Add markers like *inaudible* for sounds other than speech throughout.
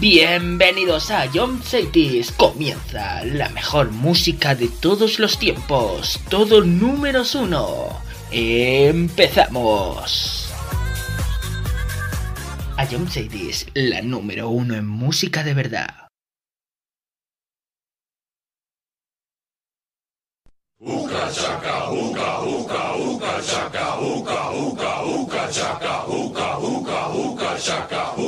Bienvenidos a John Cities. Comienza la mejor música de todos los tiempos. Todo números uno. Empezamos. A John Cities, la número uno en música de verdad. Uka chaka, uka, uka, uka chaka, uka, uka, uka chaka, uka, uka, uka chaka, uka,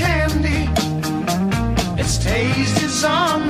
candy. Its taste is on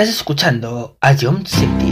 Estás escuchando a John City.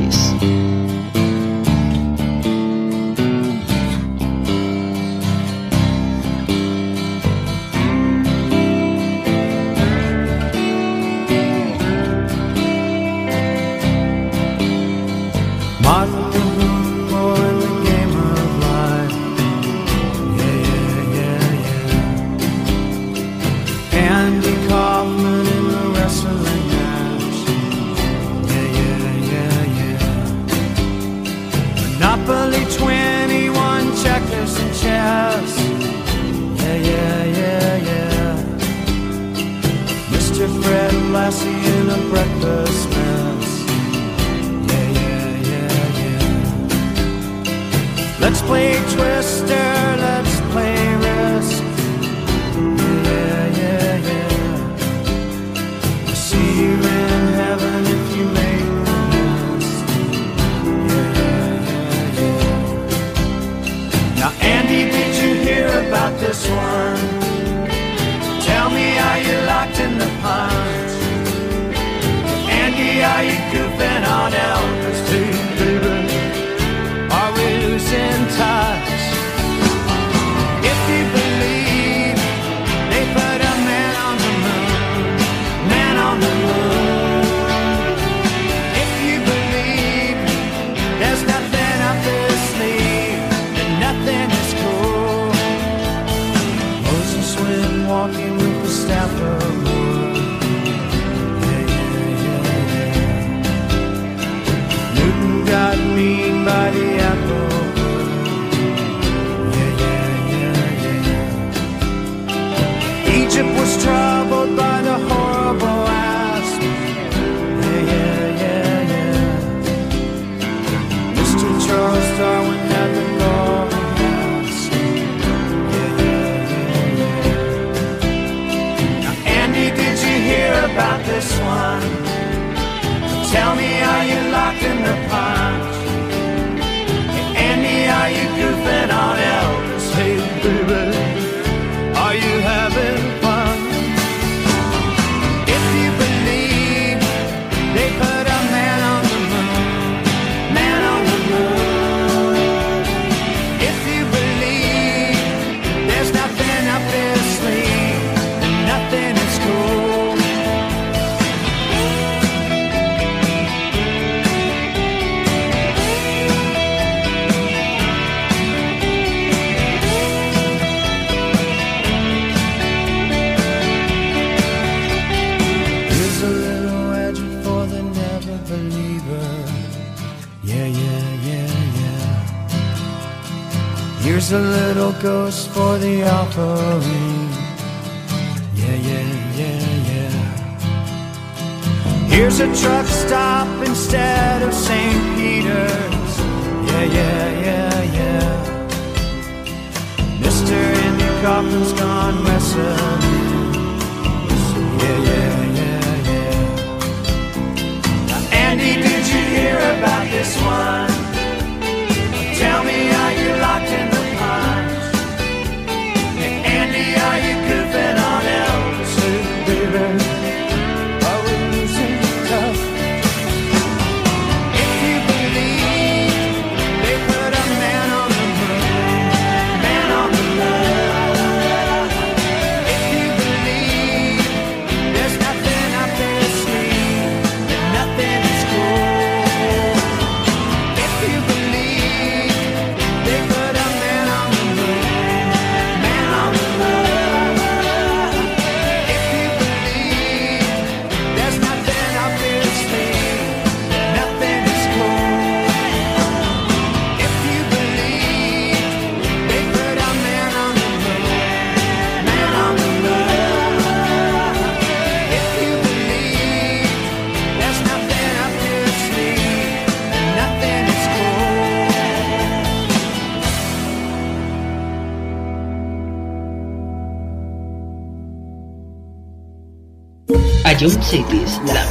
Ion Cities, la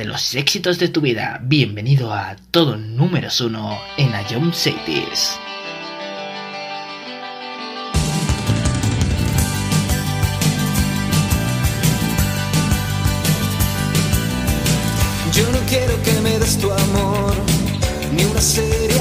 de los éxitos de tu vida. Bienvenido a todo número uno en Ion Cities. Yo no quiero que me des tu amor, ni una serie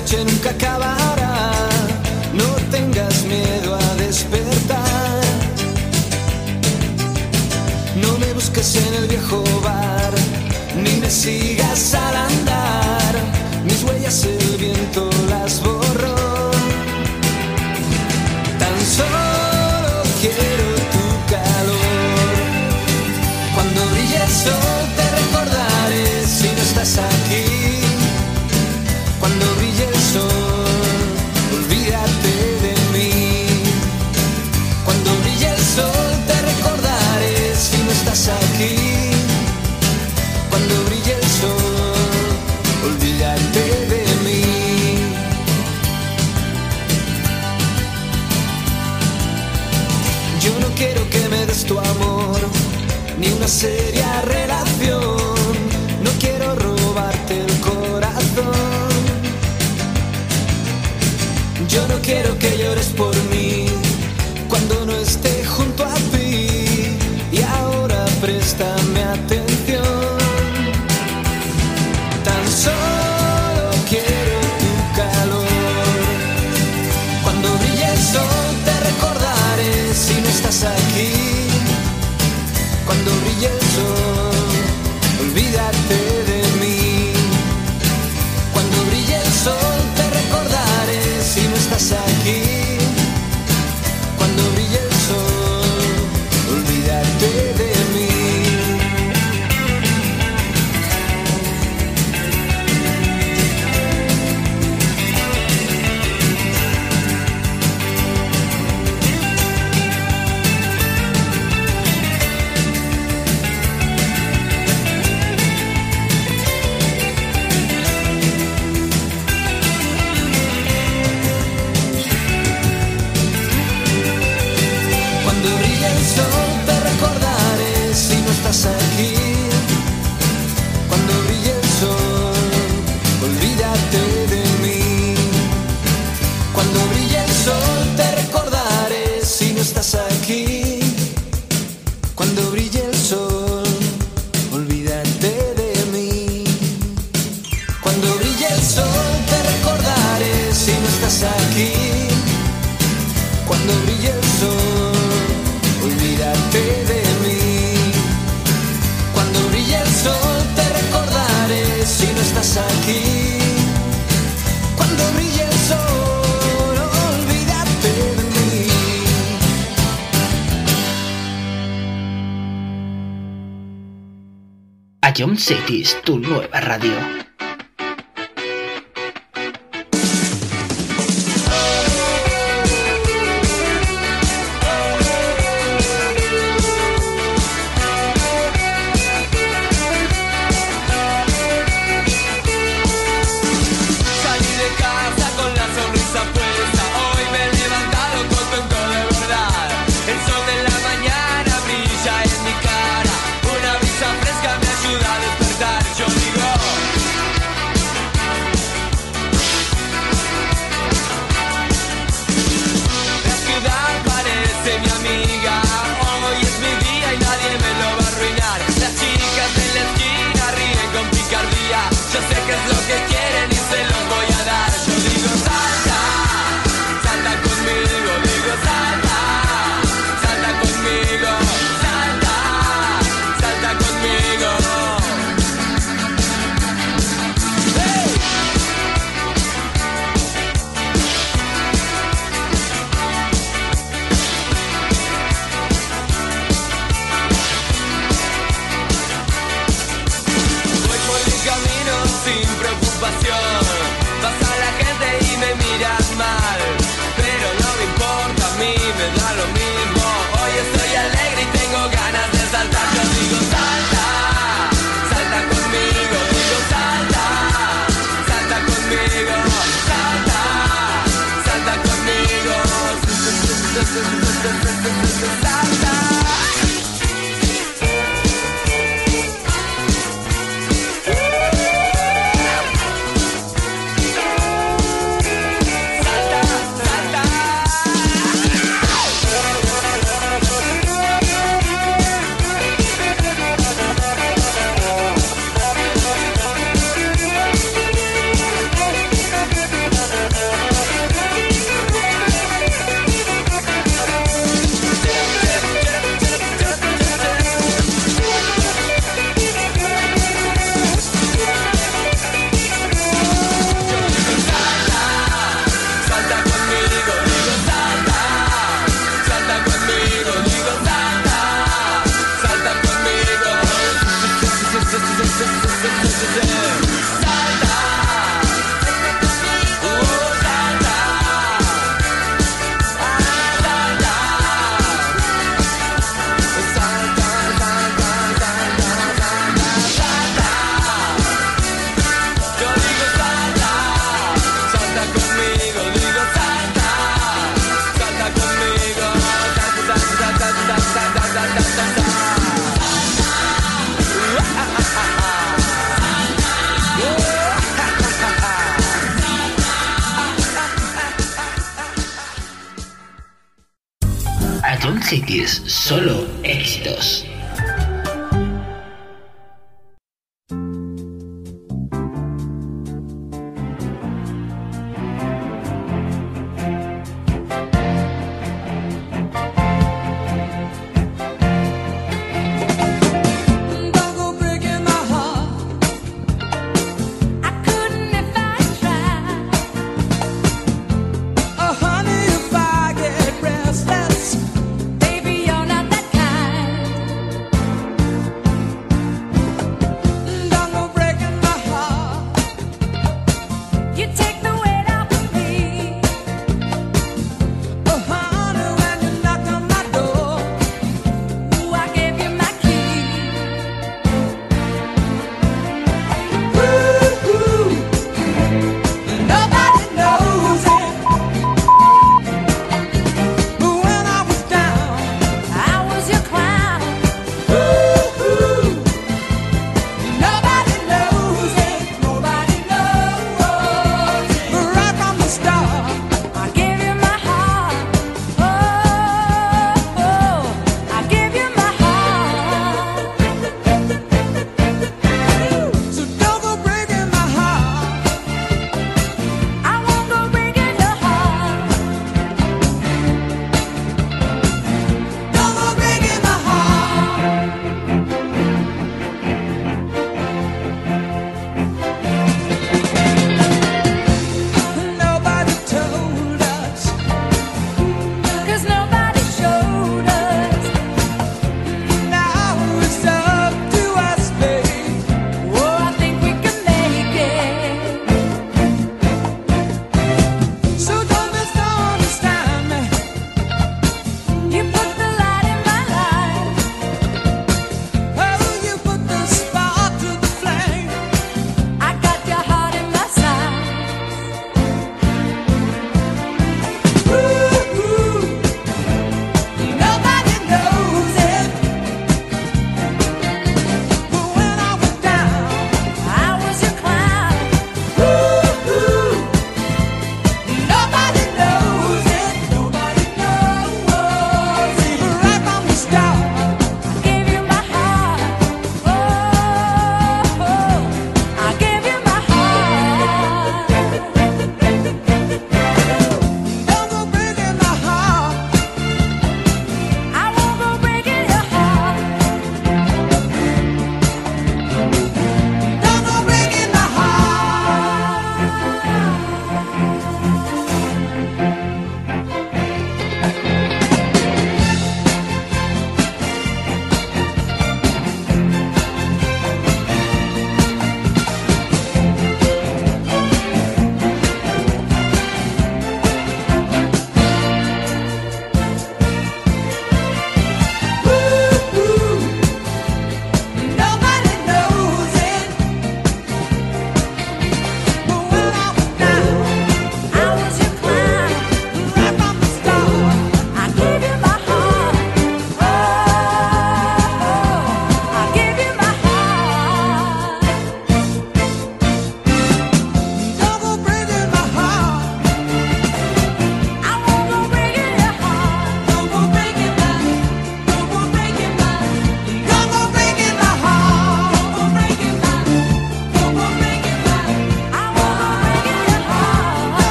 noche nunca acabará. No tengas miedo a despertar. No me busques en el viejo bar, ni me sigas al andar. Mis huellas el viento las borró. seria relación. No quiero robarte el corazón. Yo no quiero que llores por mí.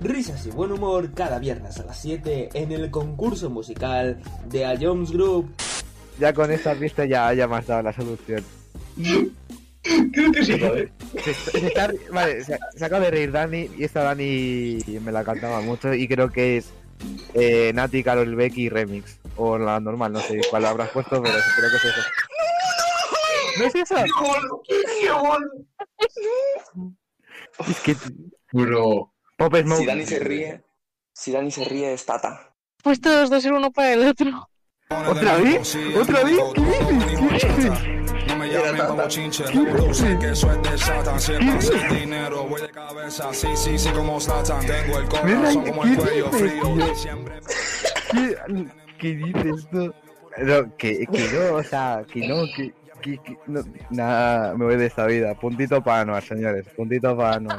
Risas y buen humor cada viernes a las 7 en el concurso musical de A Jones Group. Ya con esta pista ya, ya me has dado la solución. Creo que sí, joder. Se, se está- vale, se, se acaba de reír Dani y esta Dani me la cantaba mucho y creo que es eh, Nati, Carol Becky Remix. O la normal, no sé cuál habrás puesto, pero creo que es eso. ¿No es esa? Es que... Bro. Pop Smoke. Si Dani se ríe, si Dani se ríe es Tata. Pues todos dos ser uno para el otro. ¿Otra vez? ¿Otra vez? ¿Qué dices? ¿Qué dices? No me llamen pa' bochinche, no sé que eso es de Satan. Siempre hacer dinero, voy de cabeza, sí, sí, sí, como Satan. Tengo el corazón como el ¿Qué cuello dices, frío. Siempre ¿Qué, qué dices tú? No, que, que no, o sea, que no, que, que, que no, nada, me voy de esta vida. Puntito para Anuar, señores, puntito para Anuar.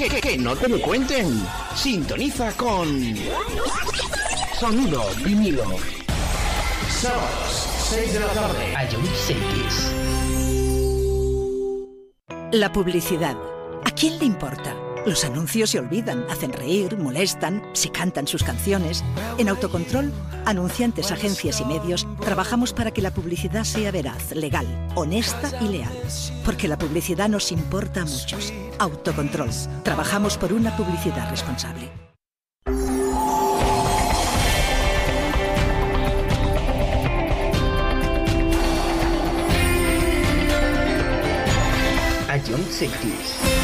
Que, que, que, no te lo cuenten. Sintoniza con Sonido vinilo. Sábados, 6 de la tarde. Ion Cities. La publicidad. ¿A quién le importa? Los anuncios se olvidan, hacen reír, molestan, se cantan sus canciones. En Autocontrol, anunciantes, agencias y medios, trabajamos para que la publicidad sea veraz, legal, honesta y leal. Porque la publicidad nos importa a muchos. Autocontrol. Trabajamos por una publicidad responsable. Cities.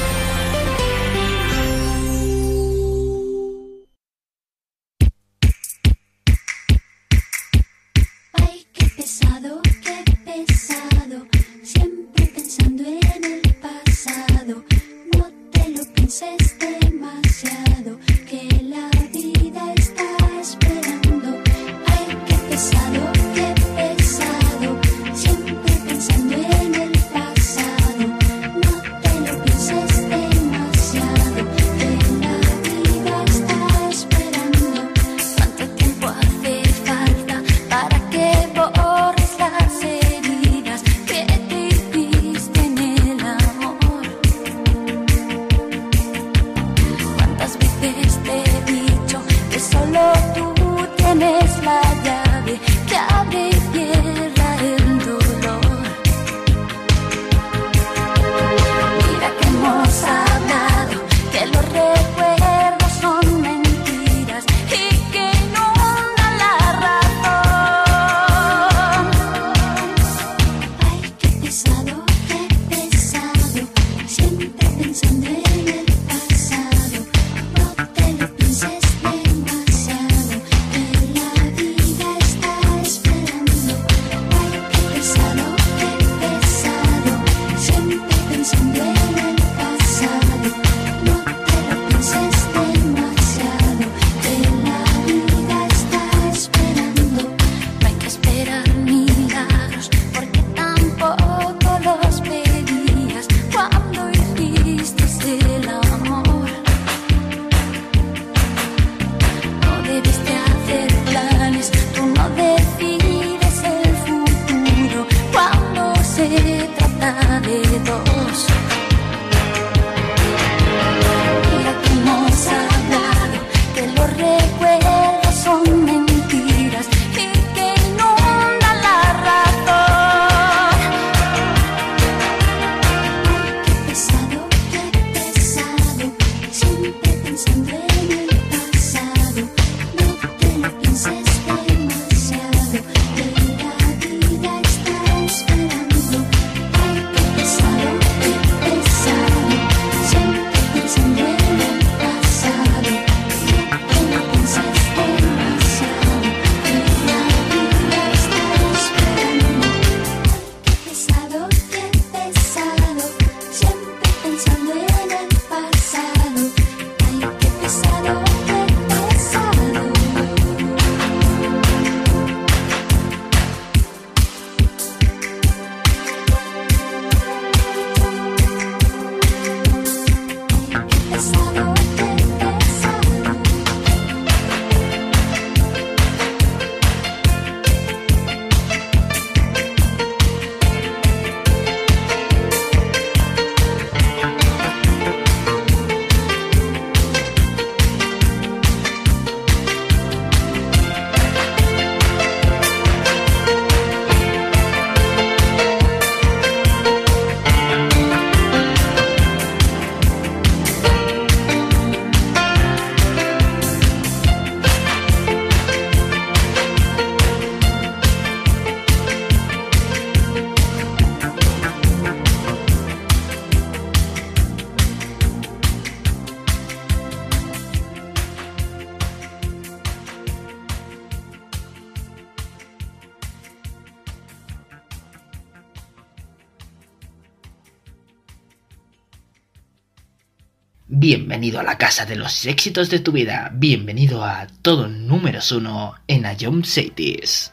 Bienvenido a la casa de los éxitos de tu vida. Bienvenido a todo número uno en Ion Cities.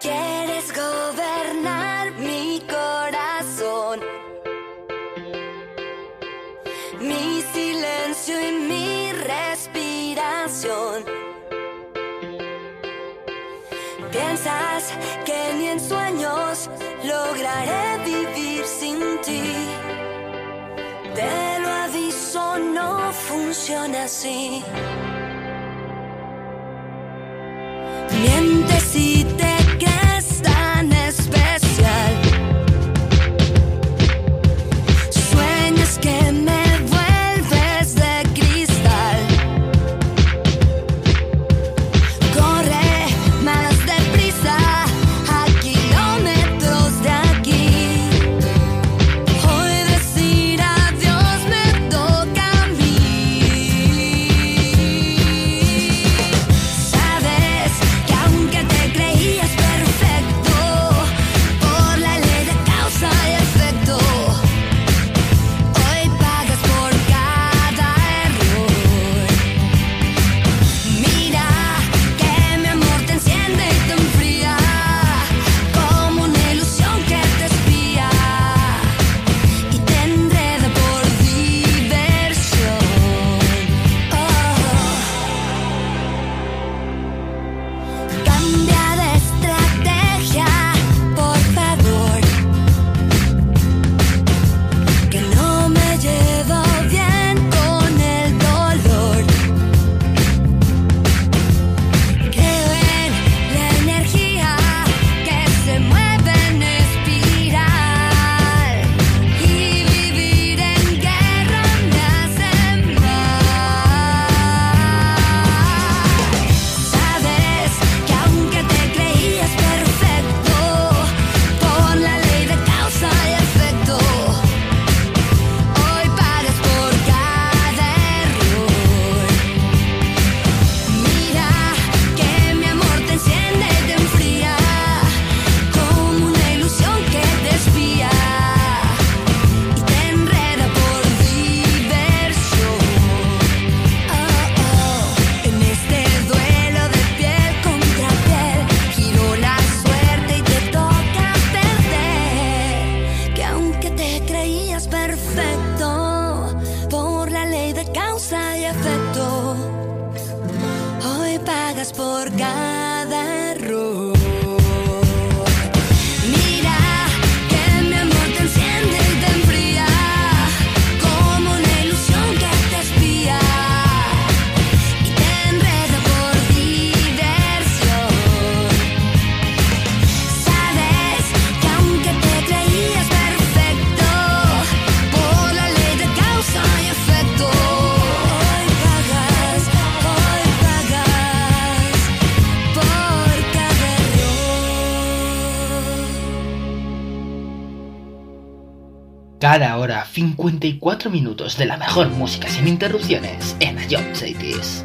Quieres gobernar mi corazón, mi silencio y mi respiración. Piensas que ni en sueños lograré vivir sin ti. Te funciona así. 54 minutos de la mejor música sin interrupciones en Ion Cities.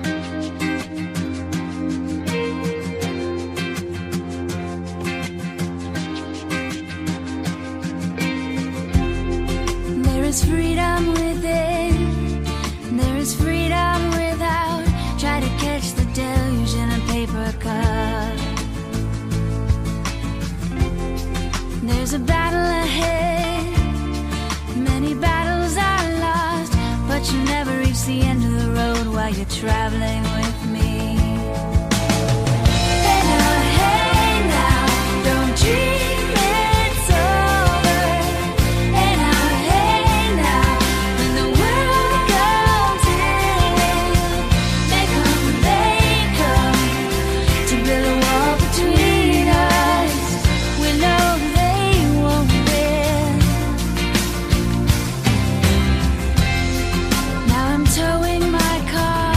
towing my car.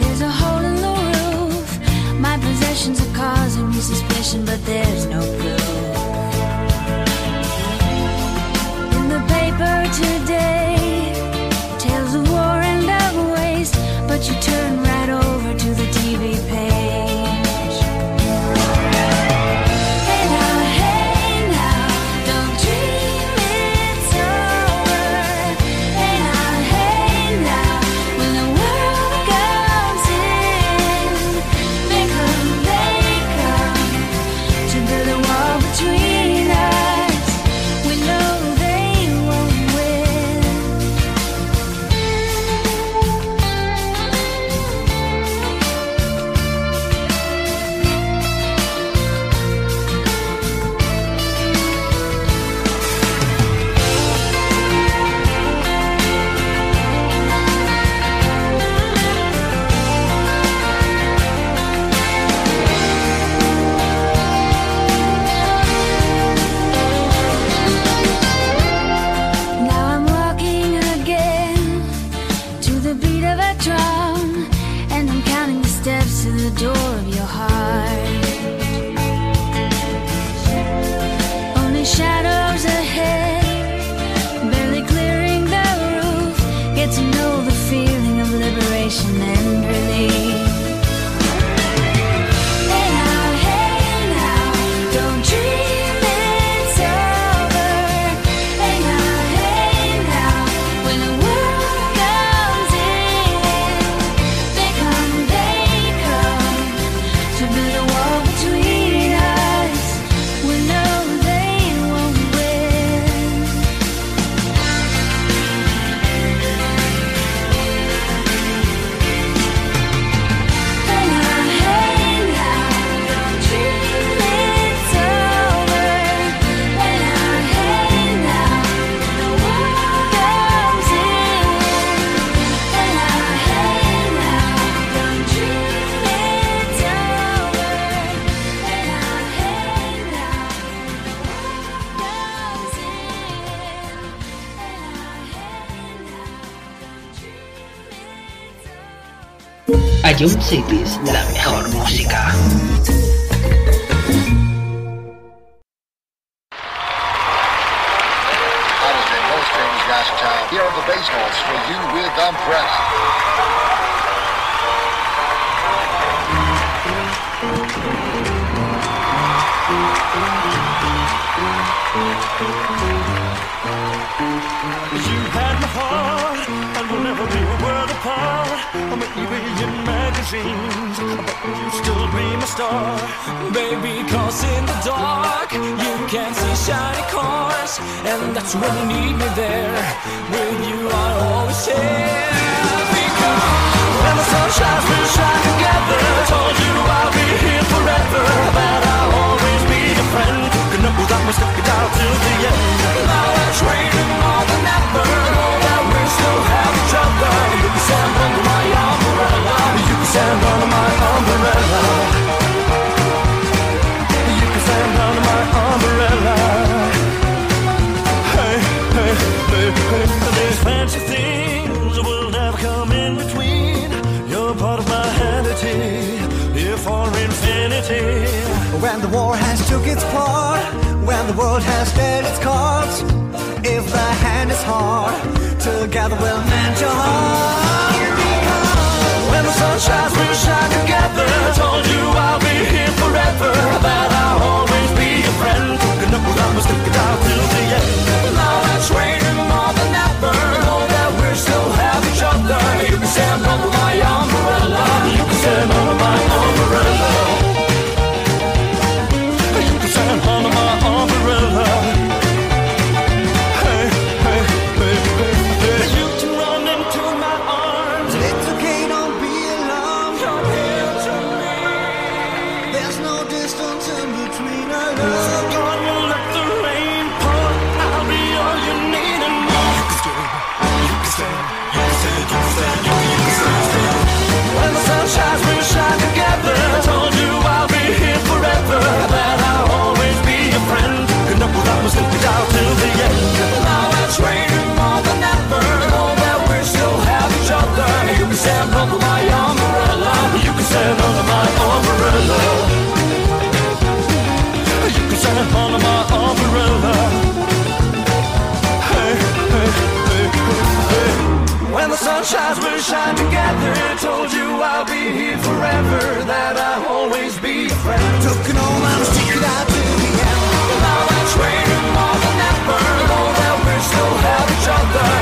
There's a hole in the roof. My possessions are causing me suspicion, but they're. Ion Cities, la mejor música. took its part when the world has dealt its cards. If the hand is hard, together we'll mend your heart. When the sun shines, we'll shine together. I told you I'll be here forever. That I'll always be your friend. Cooking up with numbers, cooking out till the end. under my umbrella. Hey, hey, hey, hey, When the sun shines, we shine together. Told you I'll be here forever, that I'll always be friend. Took an old out to the end. More than ever. We still have each other.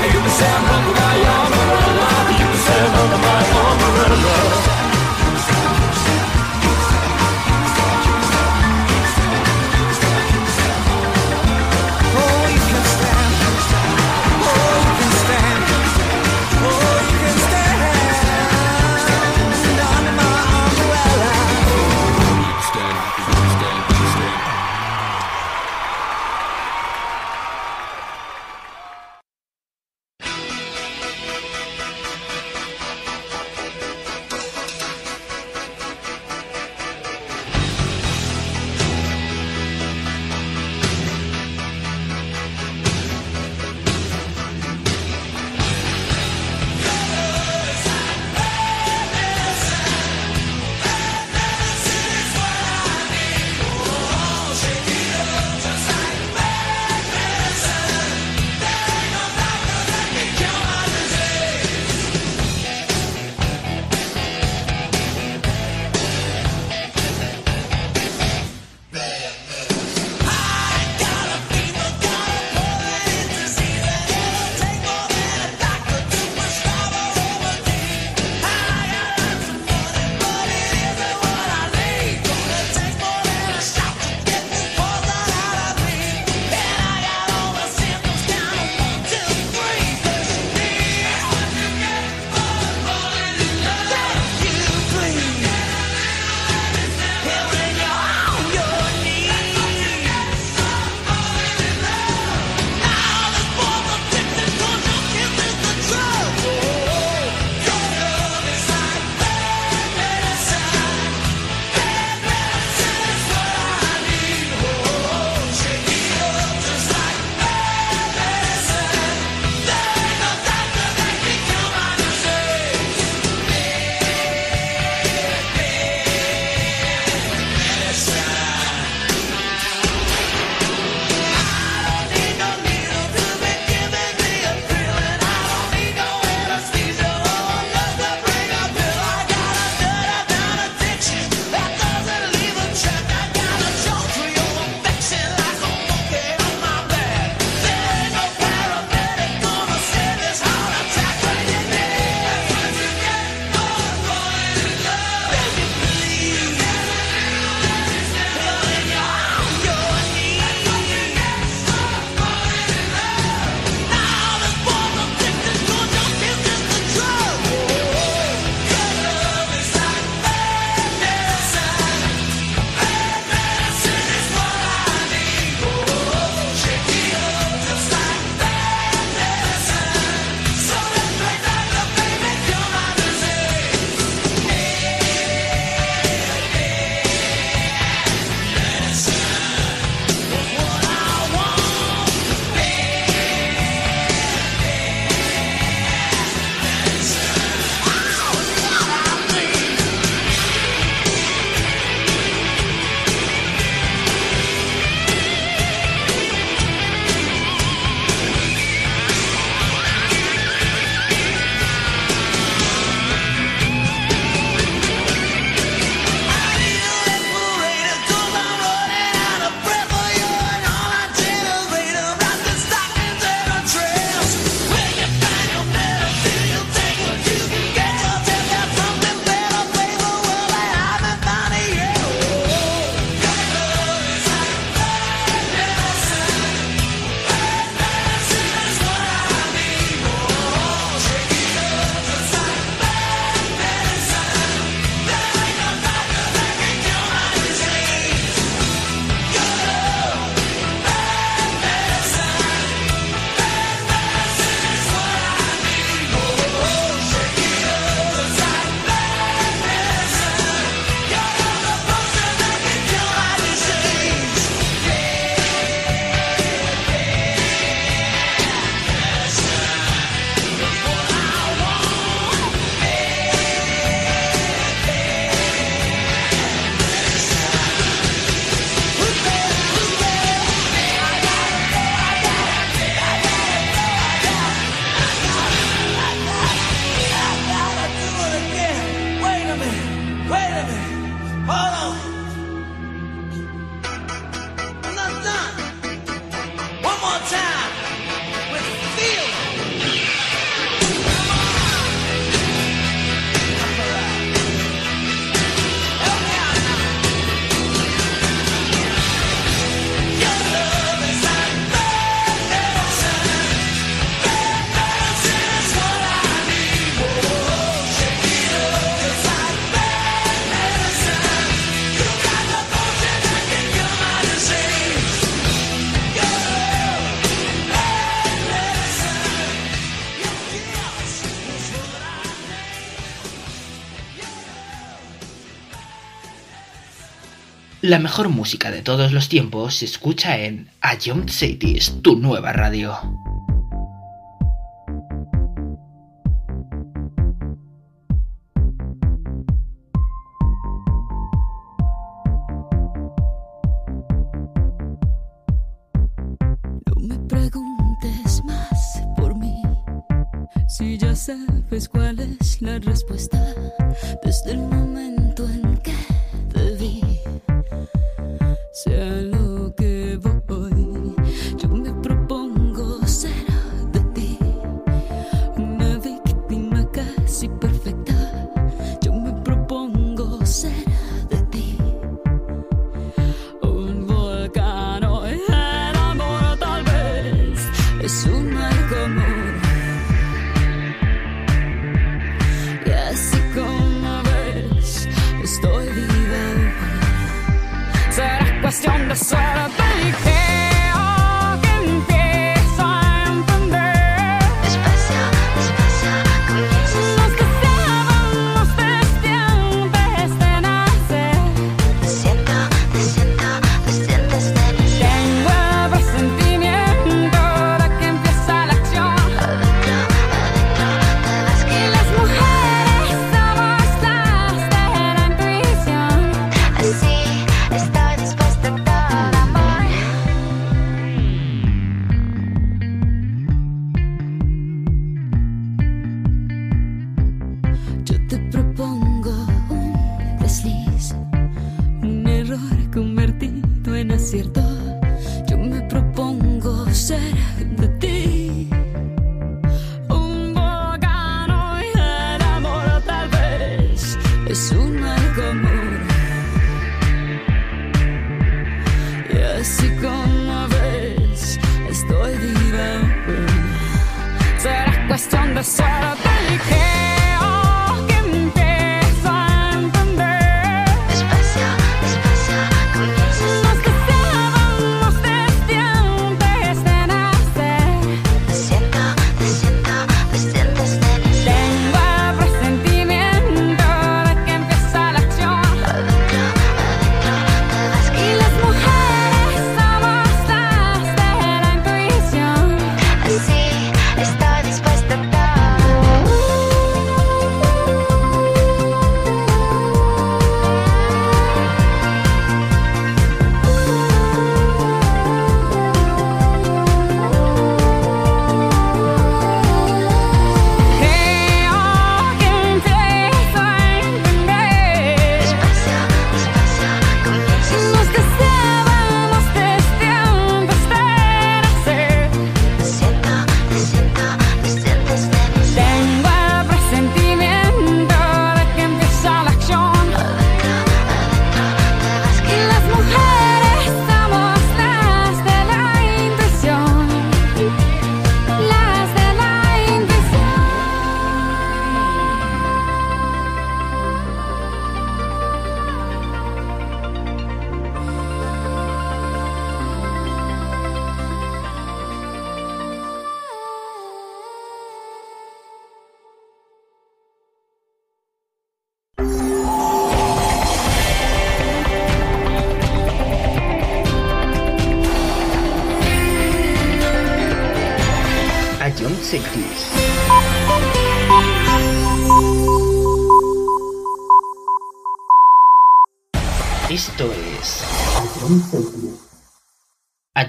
La mejor música de todos los tiempos se escucha en A Young Cities, tu nueva radio. No me preguntes más por mí, si ya sabes cuál es la respuesta desde el momento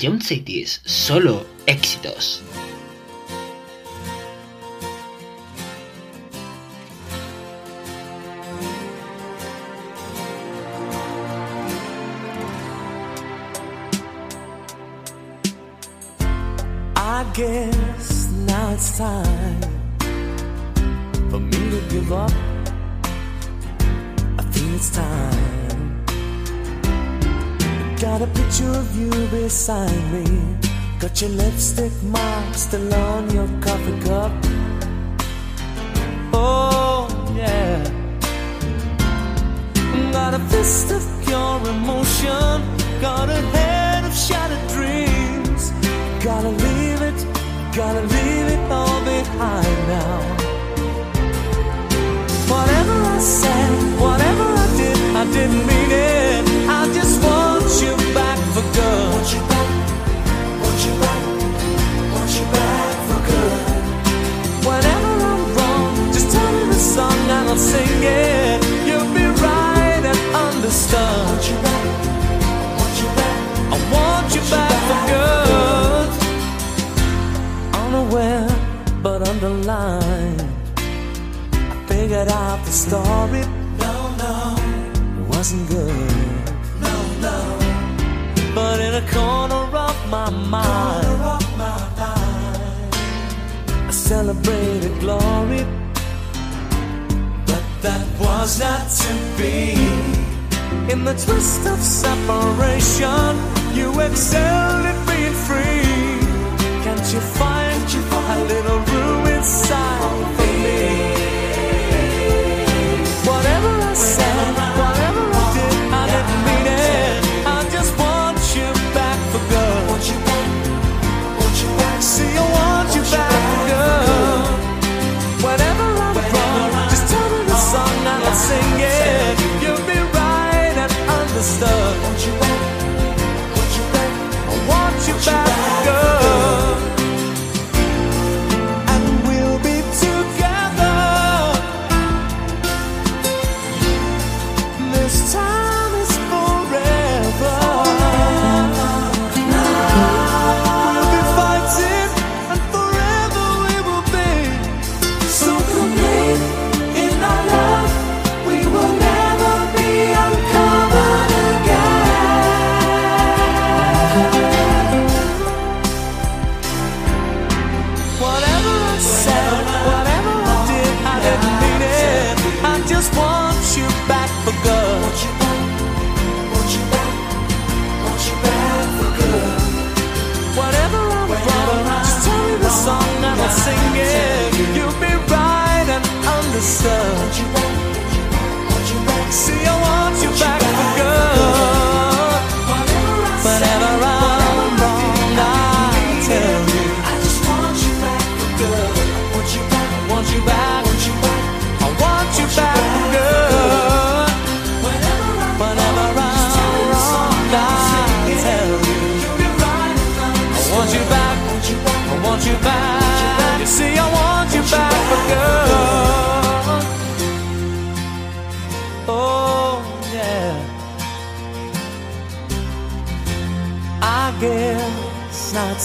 Jump Cities solo success.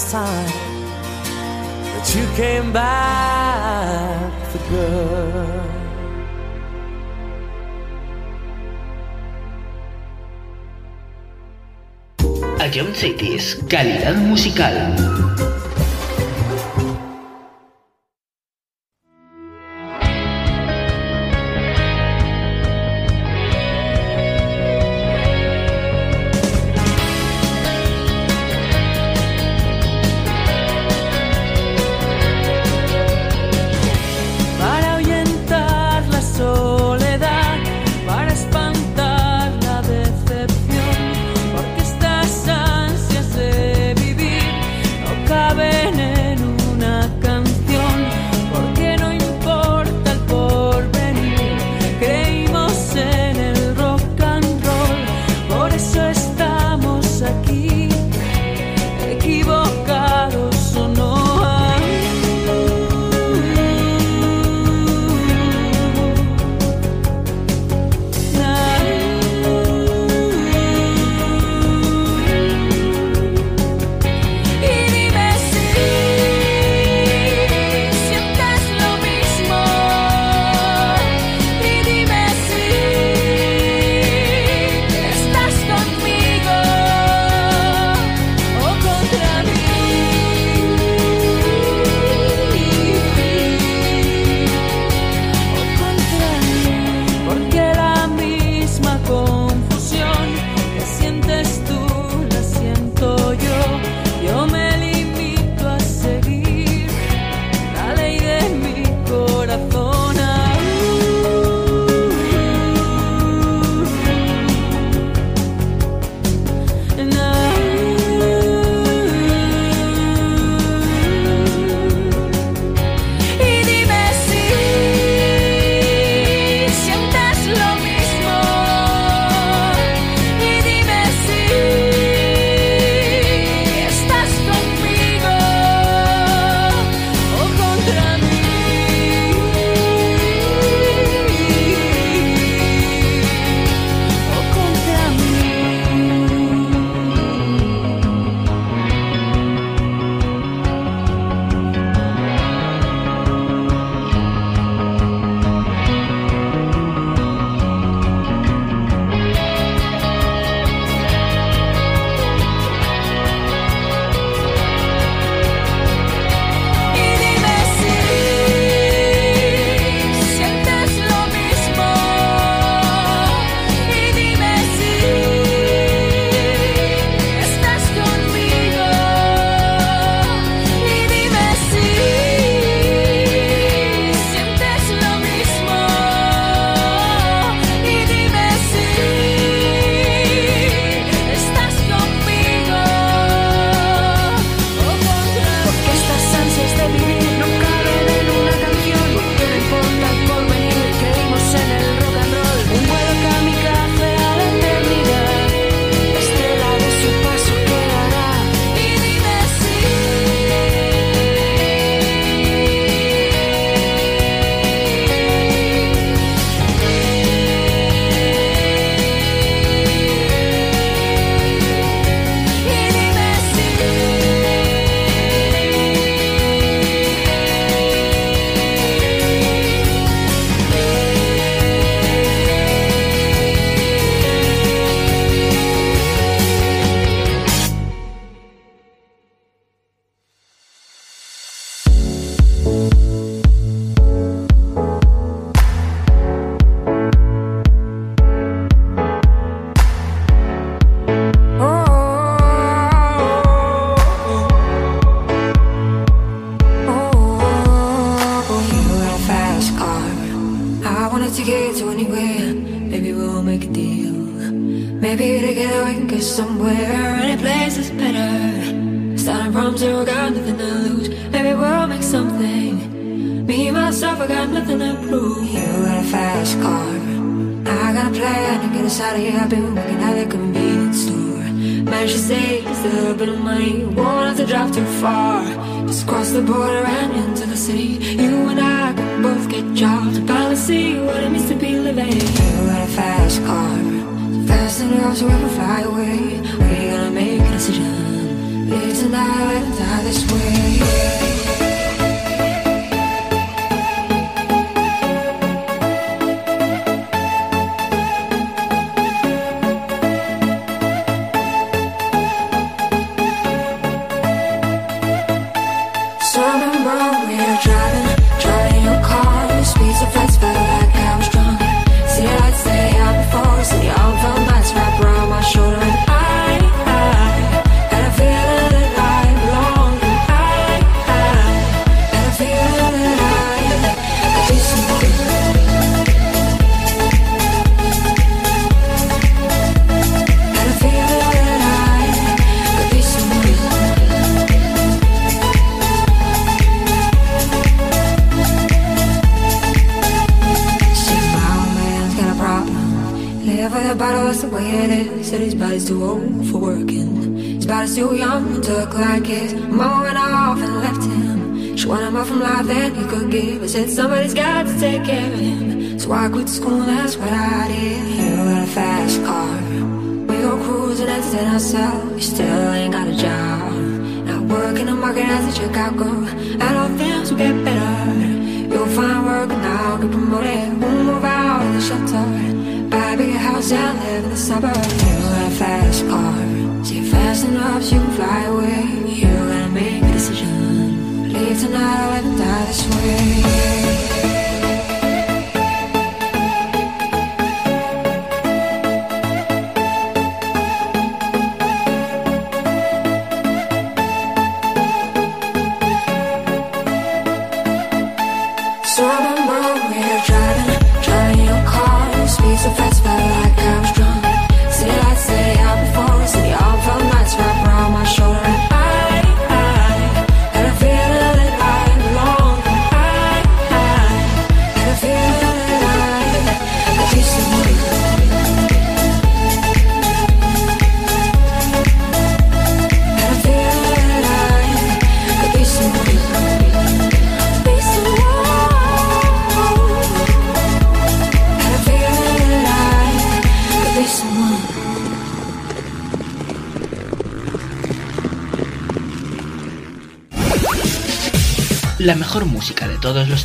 time that you came back for good. Ion Cities, calidad musical.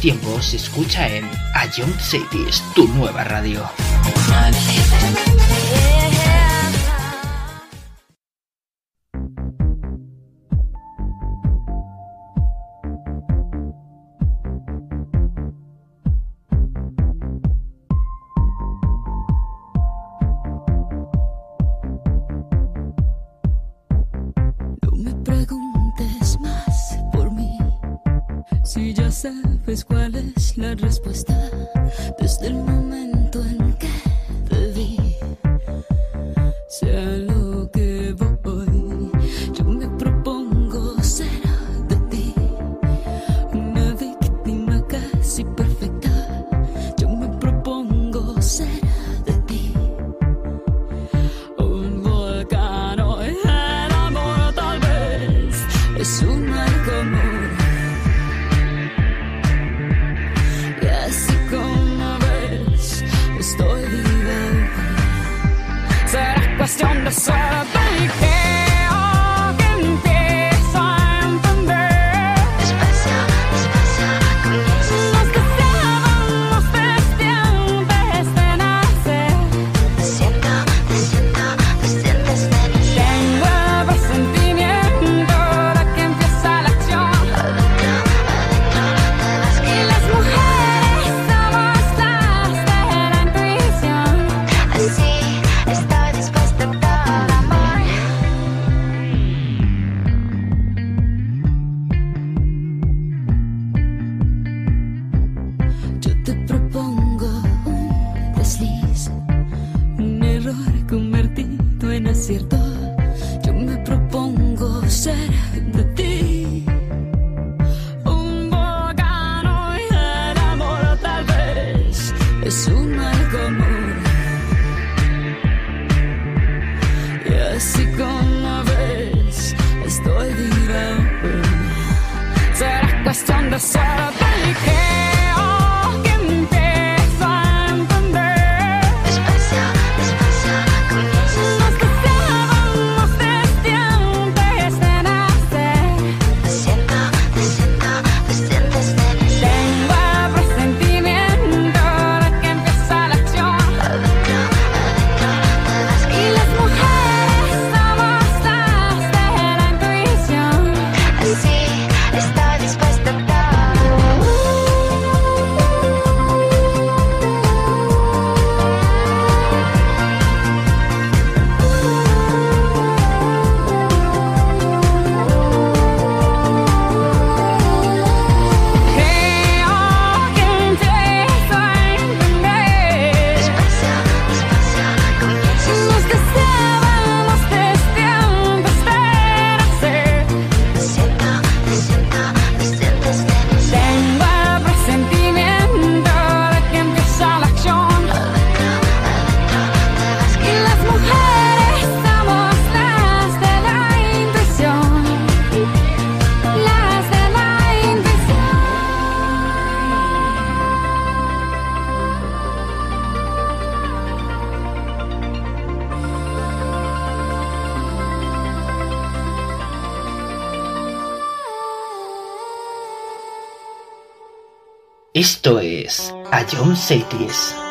Tiempos se escucha en A Young Cities, tu nueva radio. Esto es A John Cities.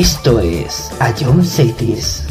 Esto es A John Cities.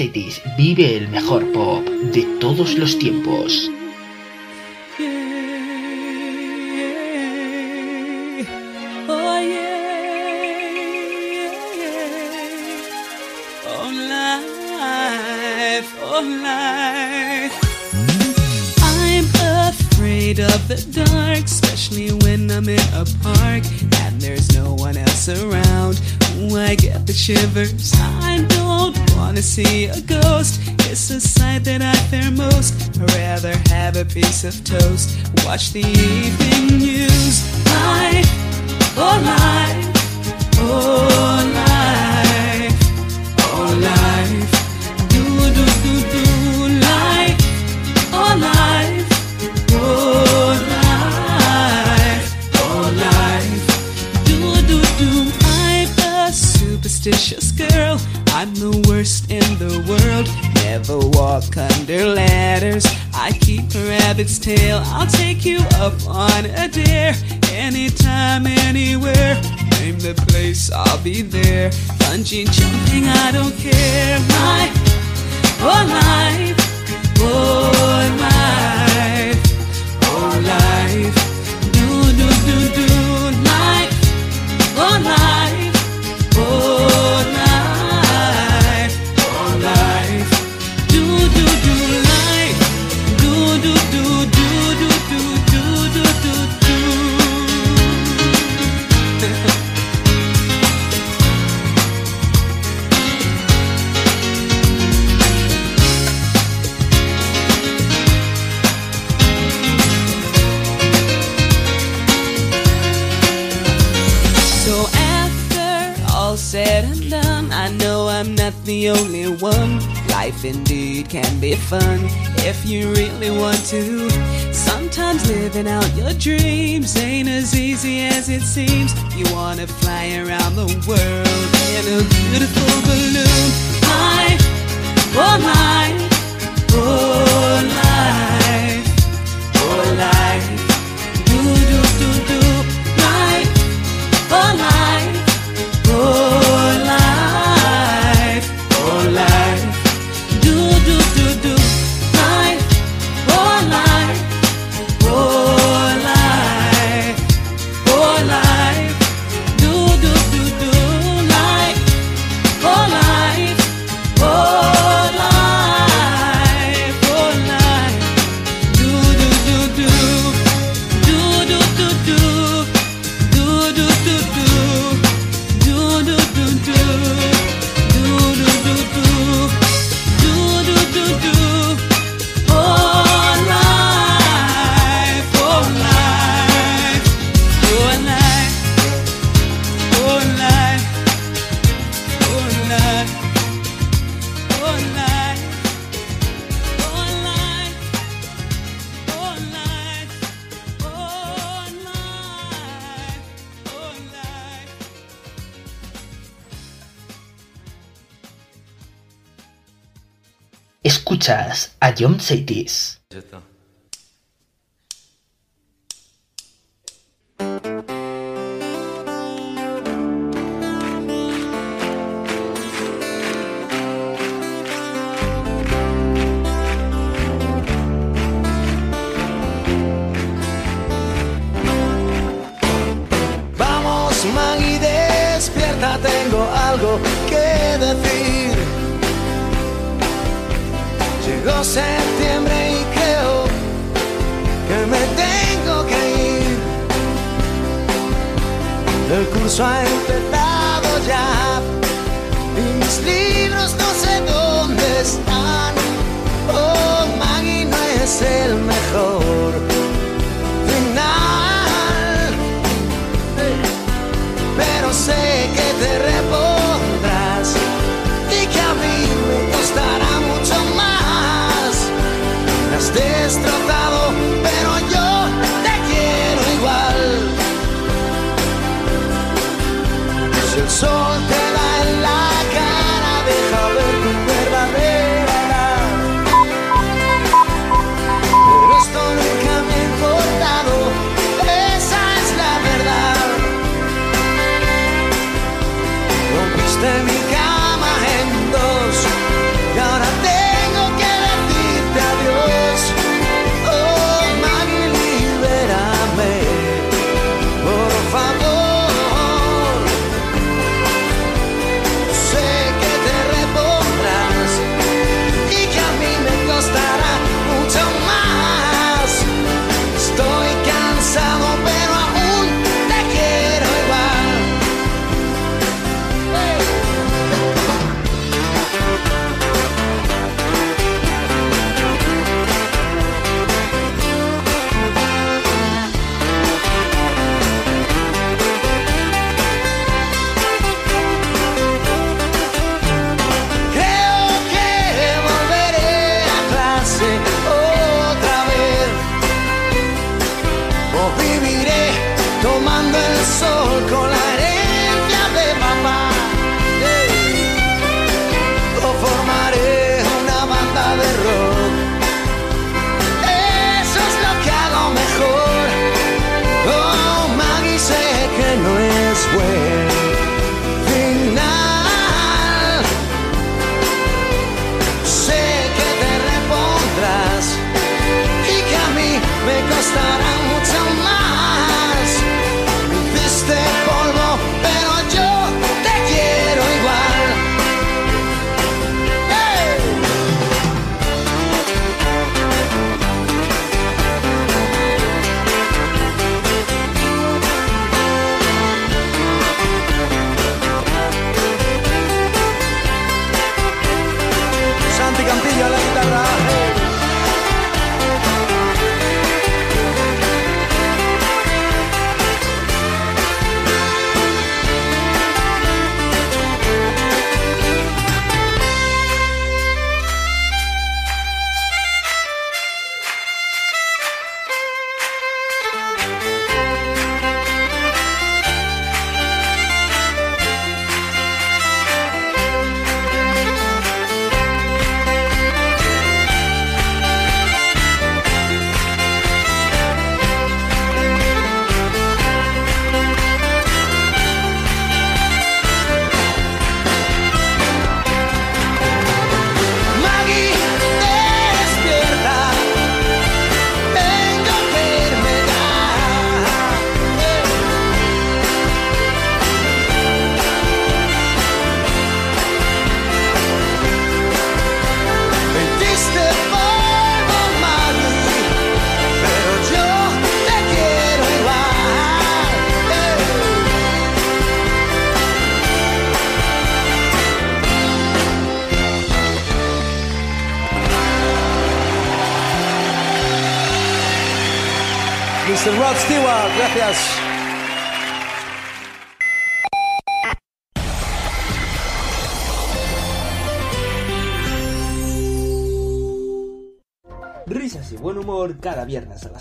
Cities vive el mejor pop de todos los tiempos. of the dark, especially when I'm in a park and there's no one else around. Ooh, I get the shivers. see a ghost. It's a sight that I fear most. I'd rather have a piece of toast. Watch the evening news. Life, or life. its tail. Stadium CDs.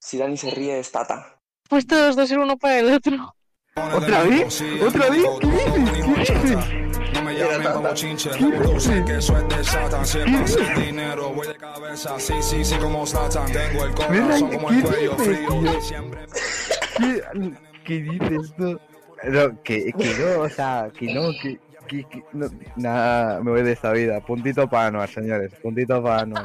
si Dani se ríe es Tata. Pues todos dos ser uno para el otro. ¿Otra vez? ¿Otra vez? ¿Qué dices? ¿Qué dices? No me llamen como chinche, sé que eso es de Satan. Si es pasa el dinero, voy de cabeza. Sí, sí, sí, como Satan. Tengo el corazón como el cuello frío. Siempre ¿Qué, ¿Qué dices tú? No, que, que no, o sea, que no, que, que, que- no, nada, me voy de esta vida. Puntito para Anuar, señores, puntito para Anuar.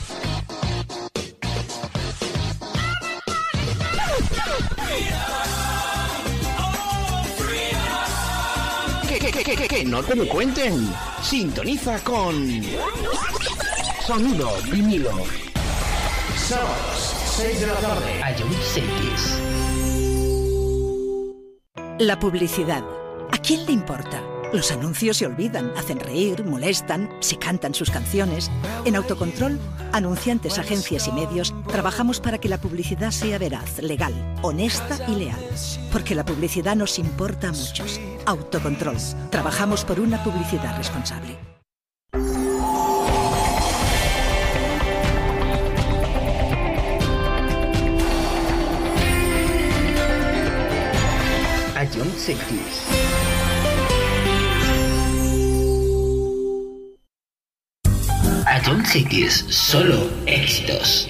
Que, que, que, que, que no te lo cuenten. Sintoniza con Sonido vinilo. Sábados, 6 de la tarde. Cities. La publicidad. ¿A quién le importa? Los anuncios se olvidan, hacen reír, molestan, se cantan sus canciones. En Autocontrol, anunciantes, agencias y medios, trabajamos para que la publicidad sea veraz, legal, honesta y leal. Porque la publicidad nos importa a muchos. Autocontrol. Trabajamos por una publicidad responsable. Acción Sextis. Ratón City solo éxitos.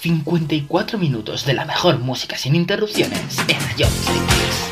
54 minutos de la mejor música sin interrupciones en Ion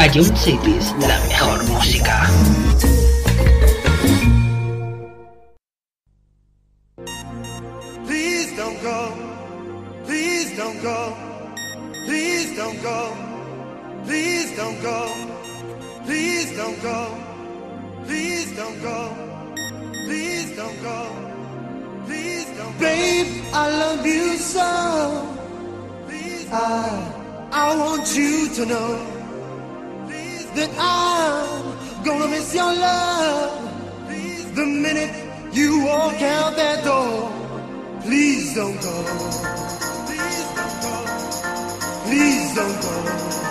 A Young Cities, la mejor música. Please don't go, please don't go, please don't go, please don't go, please don't go, please don't go, please don't go, please don't go. Babe, I love you so. I, I want you to know. promise your love. Please. The minute you walk out that door, please don't go. Please don't go. Please don't go.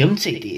A John Cities.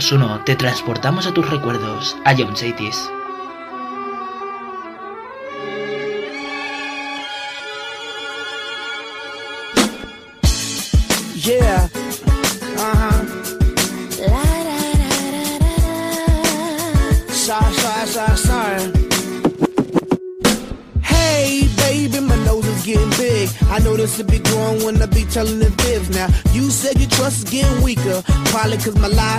Números te transportamos a tus recuerdos, a John Cities. Yeah. Uh huh. Sorry, sorry, sorry. Hey, baby, my nose is getting big. I know this will be growing when I be telling the fibs. Now, you said your trust is getting weaker. Probably cause my lies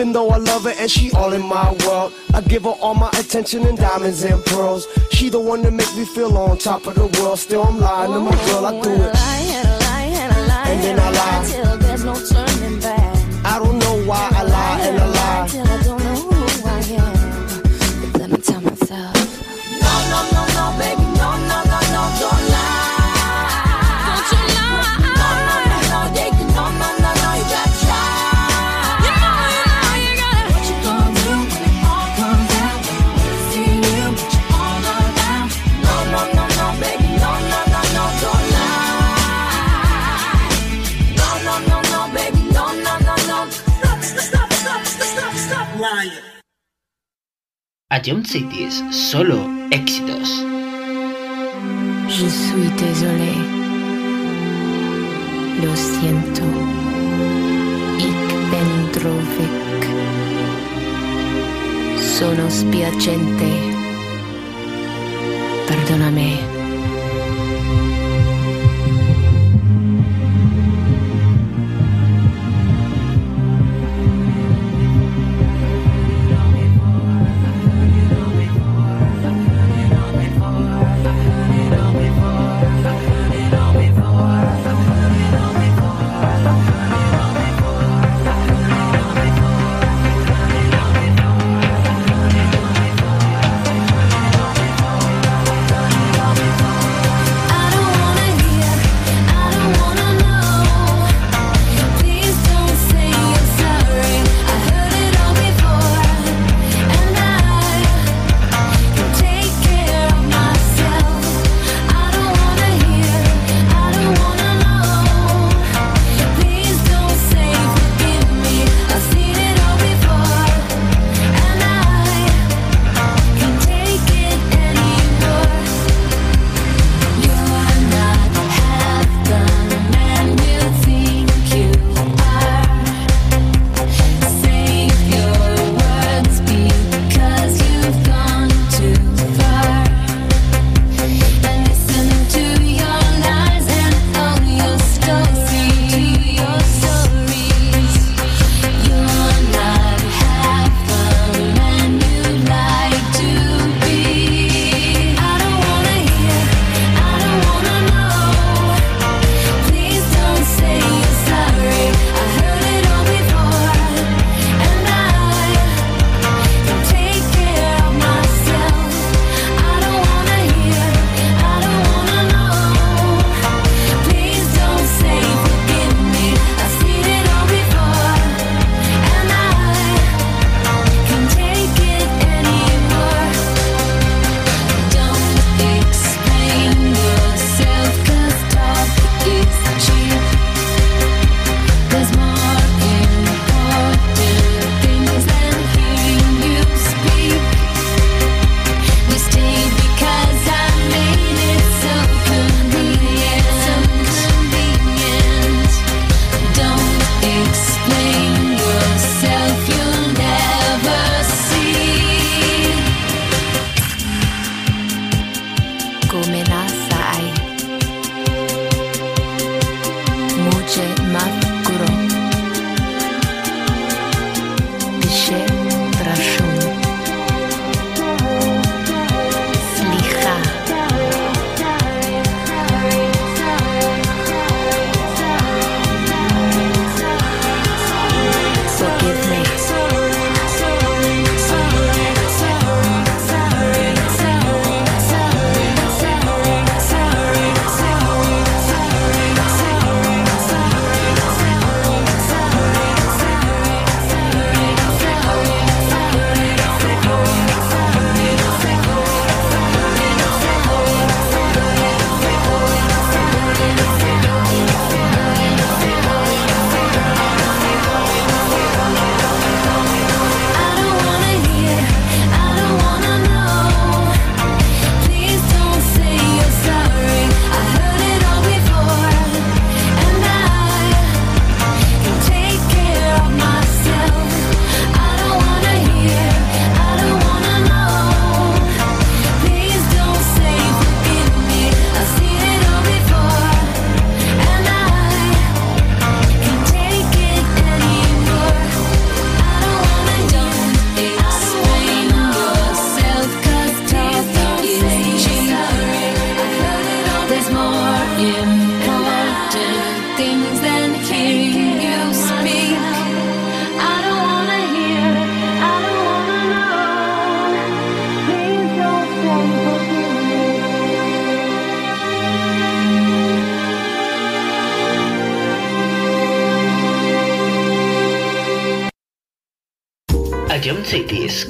Even though I love her and she all in my world, I give her all my attention and diamonds and pearls. She the one that makes me feel on top of the world. Still, I'm lying to my girl. I do it. And then I lie. till there's no A John Cities, solo éxitos. Je suis désolé. Lo siento. Ik ben drovic. Sono spiacente. Perdoname.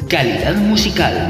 Calidad musical.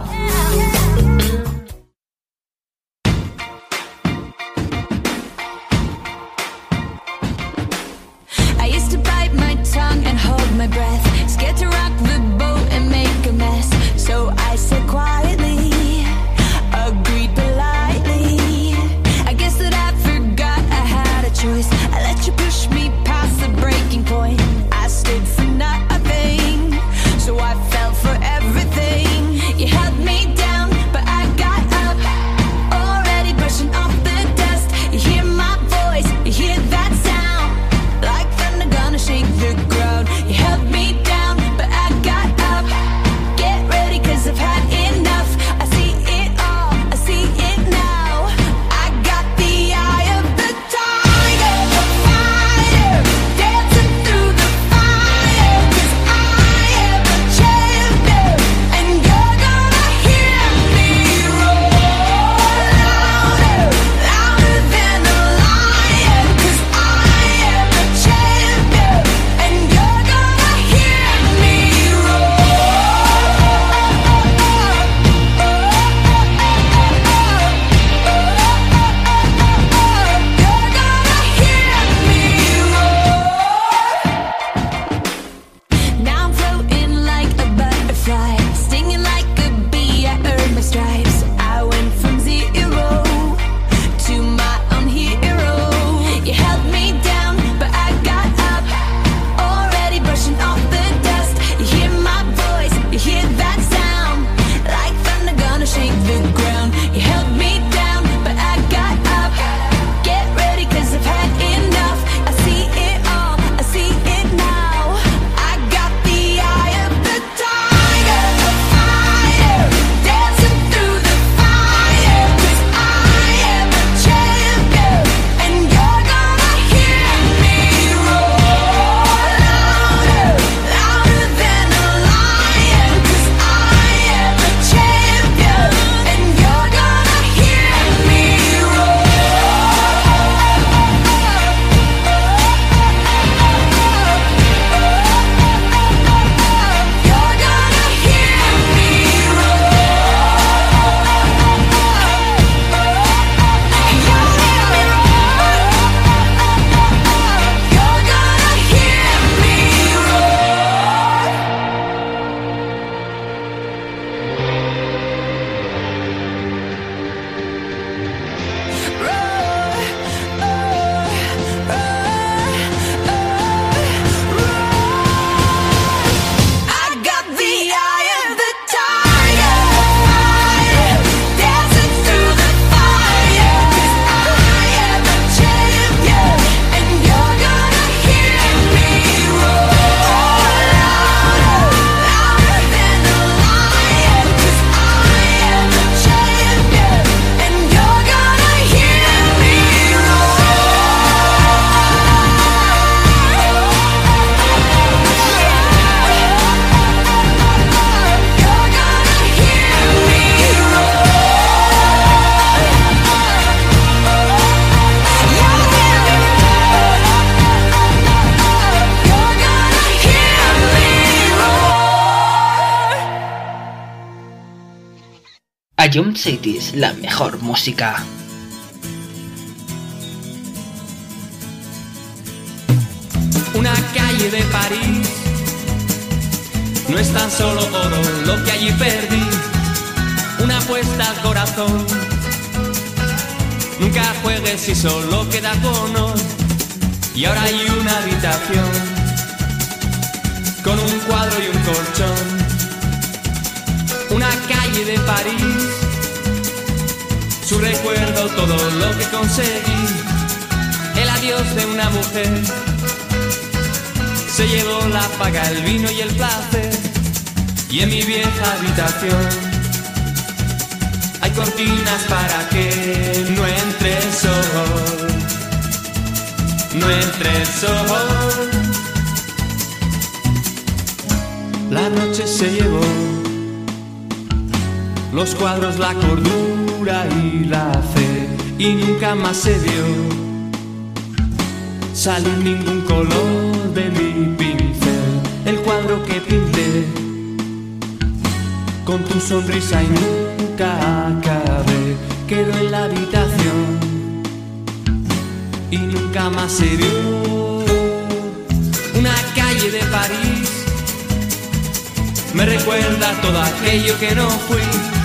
Ion Cities, la mejor música. Una calle de París no es tan solo oro lo que allí perdí. Una apuesta al corazón. Nunca juegues si solo queda cono. Y ahora hay una habitación con un cuadro y un colchón. Una calle de París. Su recuerdo, todo lo que conseguí. El adiós de una mujer se llevó la paga, el vino y el placer. Y en mi vieja habitación hay cortinas para que no entre el sol. No entre el sol. La noche se llevó los cuadros, la cordura y la fe. Y nunca más se vio salir ningún color de mi pincel. El cuadro que pinté con tu sonrisa y nunca acabé. Quedó en la habitación y nunca más se vio. Una calle de París me recuerda todo aquello que no fui.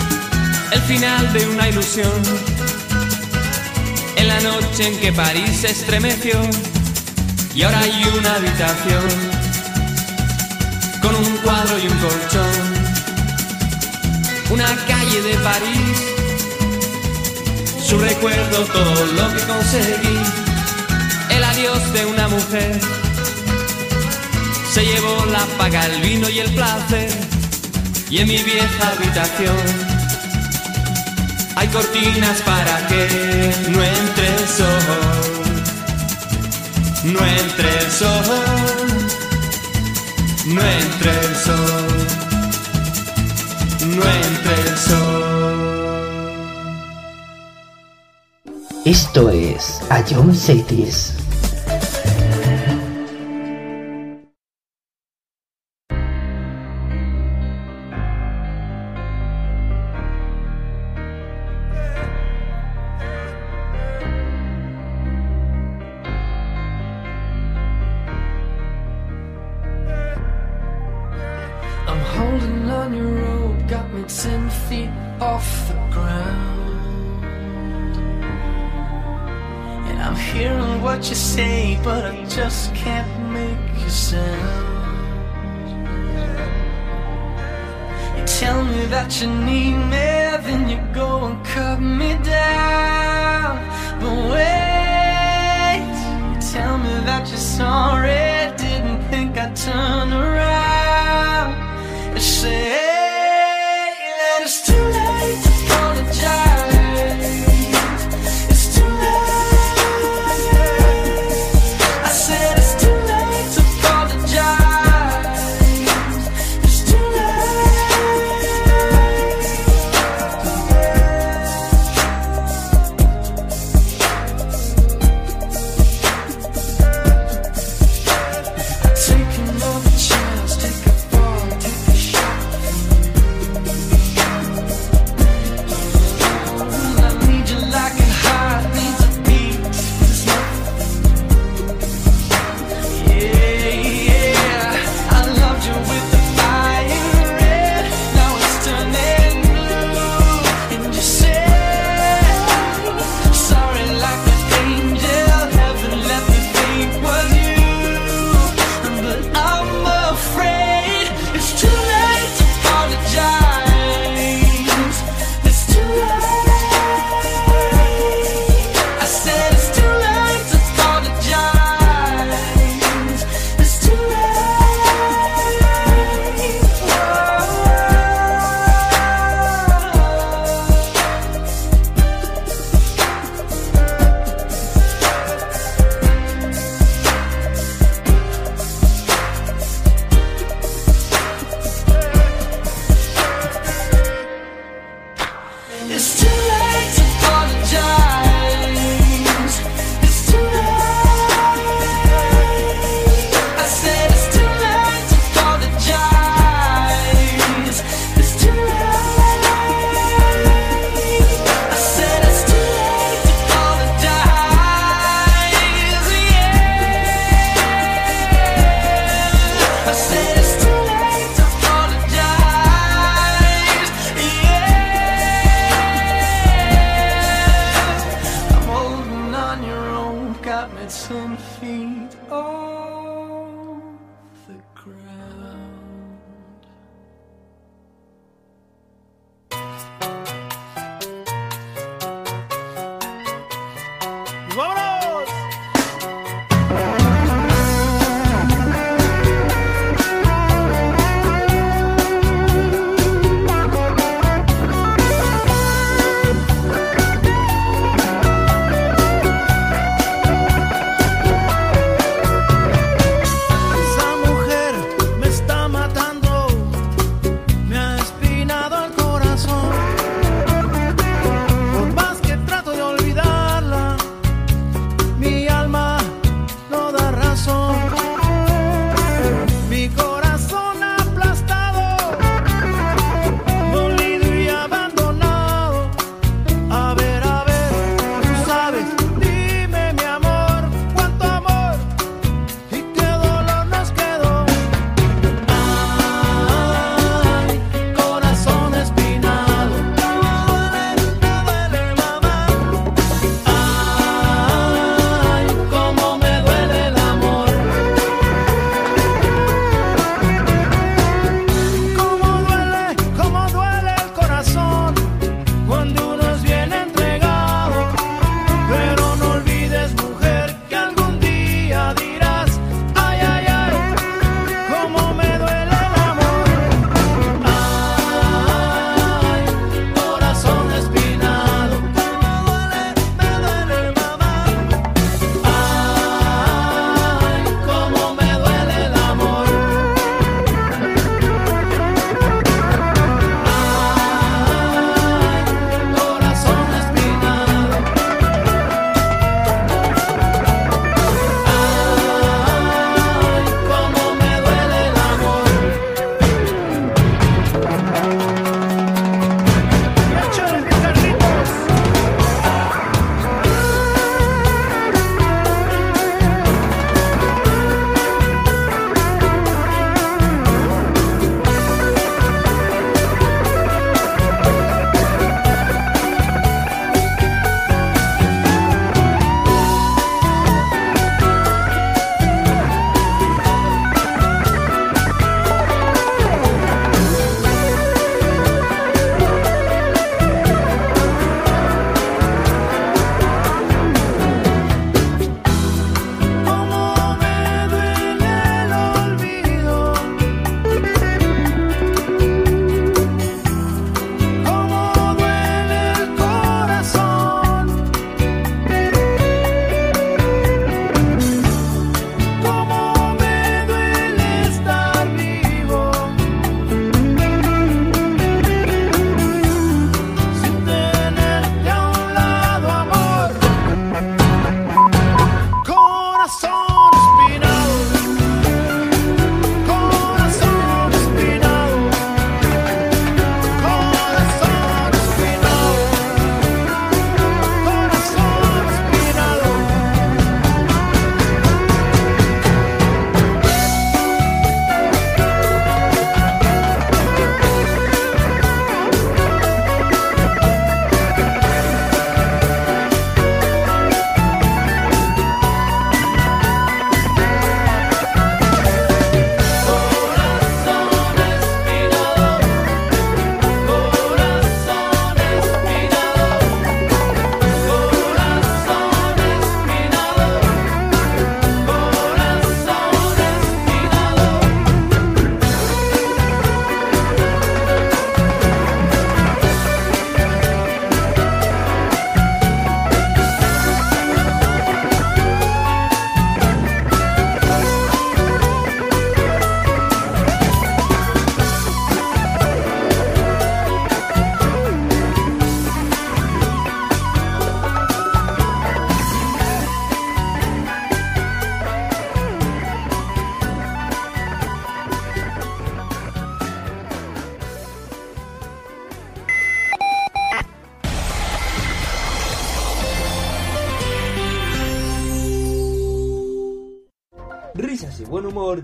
El final de una ilusión. En la noche en que París se estremeció y ahora hay una habitación con un cuadro y un colchón. Una calle de París, su recuerdo, todo lo que conseguí. El adiós de una mujer se llevó la paga, el vino y el placer. Y en mi vieja habitación cortinas para que no entre el sol no entre el sol, no entre el sol, no entre el sol. Esto es Ion Cities.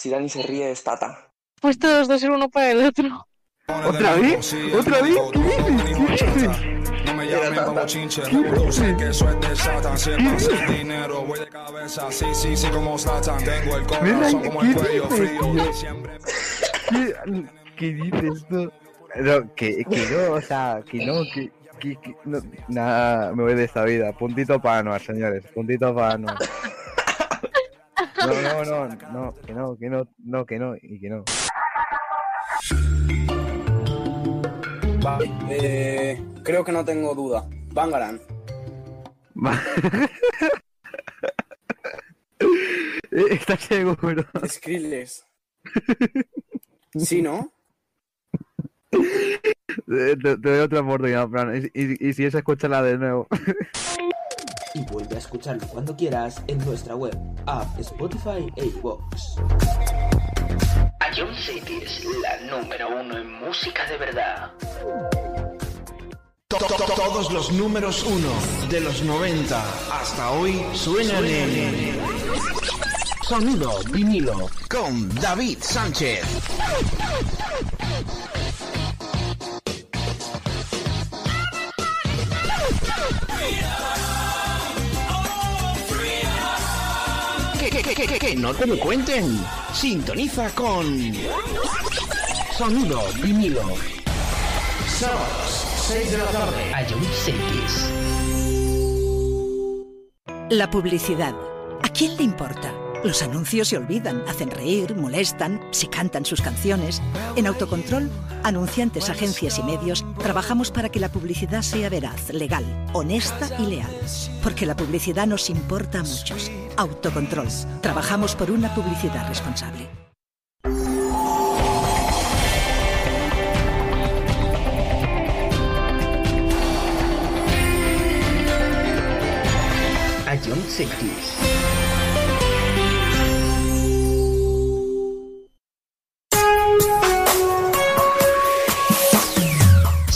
si Dani se ríe es Tata. Pues todos dos ser uno para el otro. ¿Otra vez? ¿Otra vez? ¿Qué dices? ¿Qué dices? No me llamen como chinche, que eso es de Satan. Si es para hacer dinero, voy de cabeza. Sí, sí, sí, como Satan. Tengo el corazón como el cuello frío. Diciembre. ¿Qué, qué dices tú? No, que, que no, o sea, que no, que... que- que- no, nada, me voy de esta vida. Puntito para Anuar, señores. Puntito para Anuar. No, *laughs* no, no, no, que no, que no, no, que no, y que no. Vale, eh, creo que no tengo duda. Bangaran. *laughs* ¿Estás seguro? Skrillex. ¿Sí, no? *laughs* Te, te doy otra oportunidad, Fran. Y, y- y si es, escúchala de nuevo. Y vuelve a escucharlo cuando quieras en nuestra web, app, Spotify e iVoox. Ion City es la número uno en música de verdad. To- to- to- Todos los números uno de los 90 hasta hoy suenan en Sonido vinilo con David Sánchez. Que, que, que, no te lo cuenten. Sintoniza con Sonido vinilo. Sábados, 6 de la tarde. Ion Cities. La publicidad. ¿A quién le importa? Los anuncios se olvidan, hacen reír, molestan, se cantan sus canciones. En Autocontrol, anunciantes, agencias y medios, trabajamos para que la publicidad sea veraz, legal, honesta y leal. Porque la publicidad nos importa a muchos. Autocontrol. Trabajamos por una publicidad responsable. Ion Cities.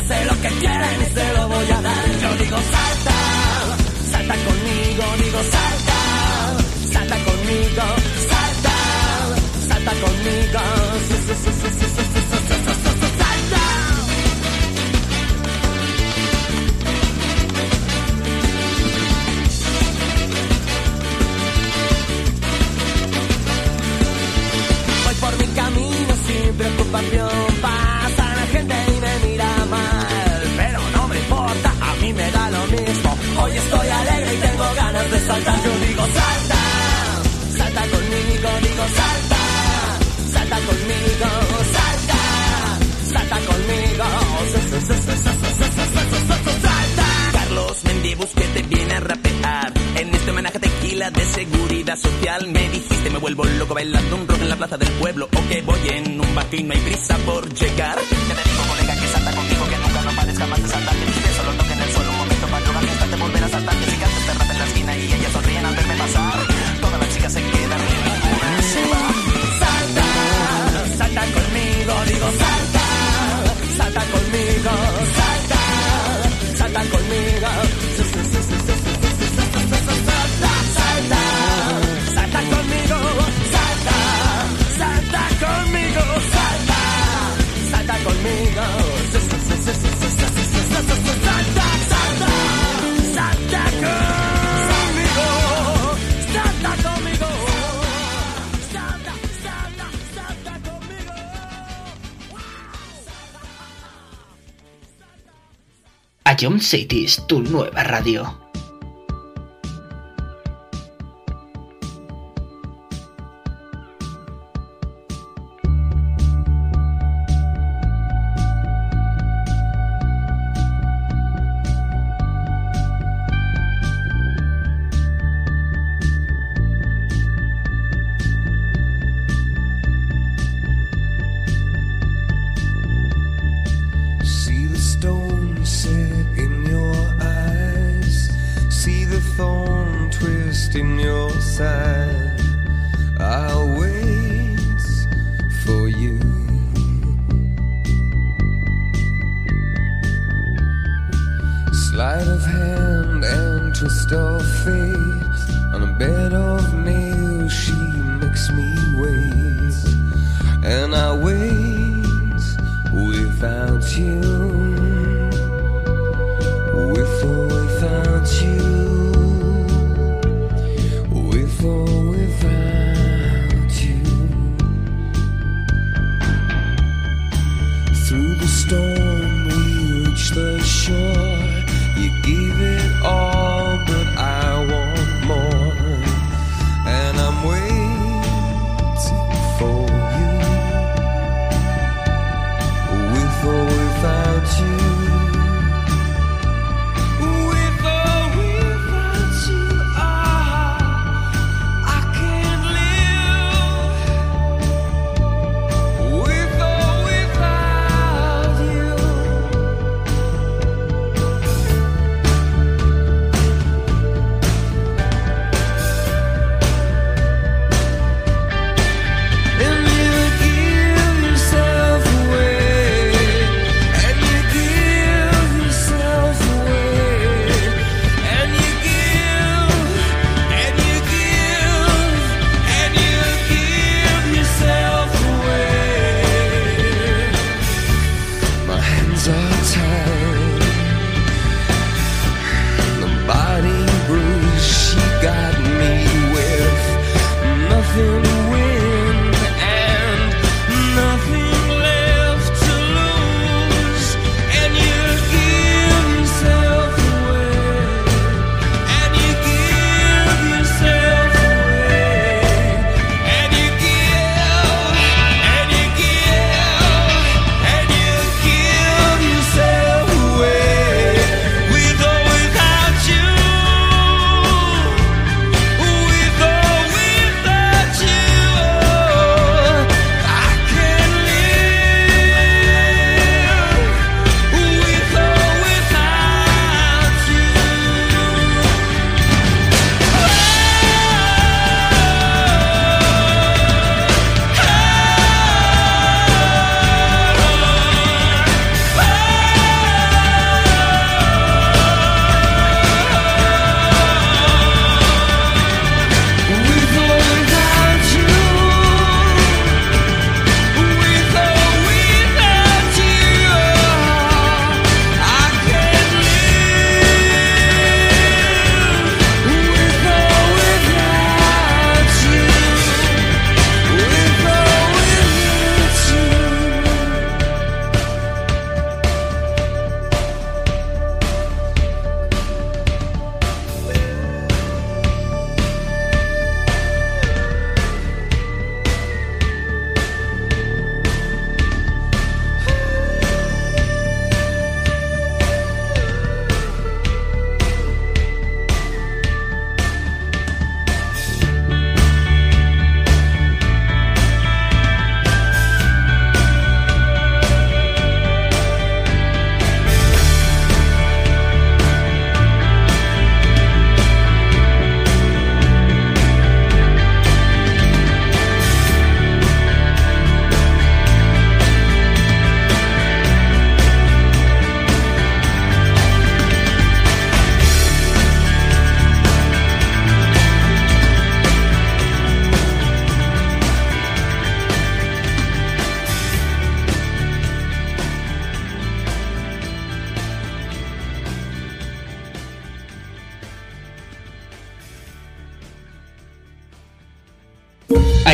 ya sé lo que quieren y se lo voy a dar. Yo digo salta, salta conmigo, digo salta, salta conmigo, salta, salta conmigo. Salta. Voy por mi camino sin preocupación estoy alegre y tengo ganas de saltar. Yo digo salta, salta conmigo, digo salta, salta conmigo, salta, salta conmigo. Salta. Carlos Mendibus que te viene a rapear En este homenaje tequila de seguridad social Me dijiste me vuelvo loco bailando un rock en la plaza del pueblo O que voy en un barco y no hay prisa por llegar Que te digo colega que salta conmigo Que nunca no pares jamás de saltar Todas las chicas se quedan ninguna se va. Salta, salta conmigo, digo salta, salta conmigo, Ion City es tu nueva radio. side.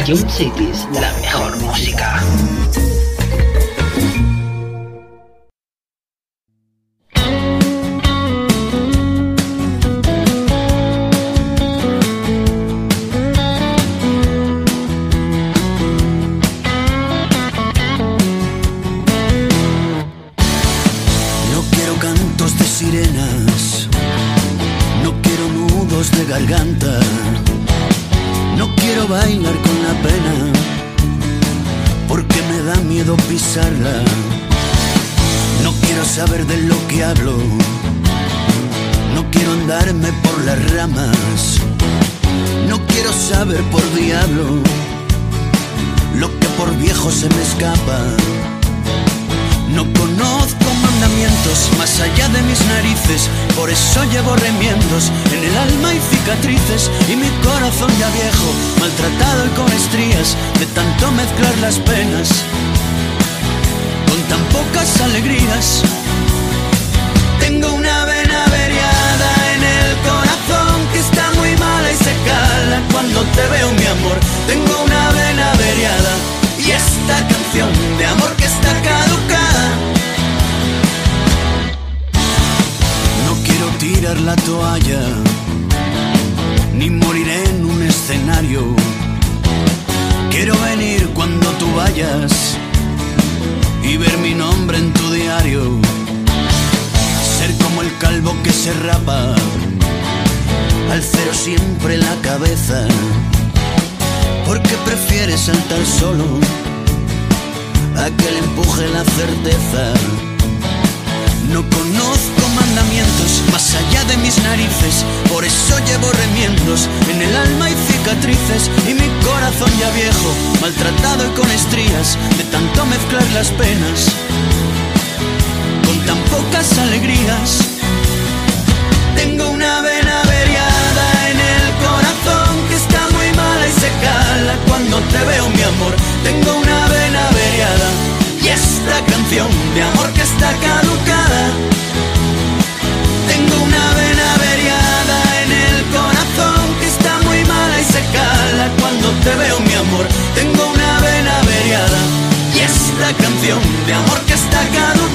Ion Cities, la siempre la cabeza, porque prefieres saltar solo a que le empuje la certeza. No conozco mandamientos más allá de mis narices, por eso llevo remiendos en el alma y cicatrices. Y mi corazón ya viejo, maltratado y con estrías de tanto mezclar las penas. Con tan pocas alegrías. se cala cuando te veo, mi amor. Tengo una vena averiada y esta canción de amor que está caducada. Tengo una vena averiada en el corazón que está muy mala y se cala cuando te veo, mi amor. Tengo una vena averiada y esta canción de amor que está caducada.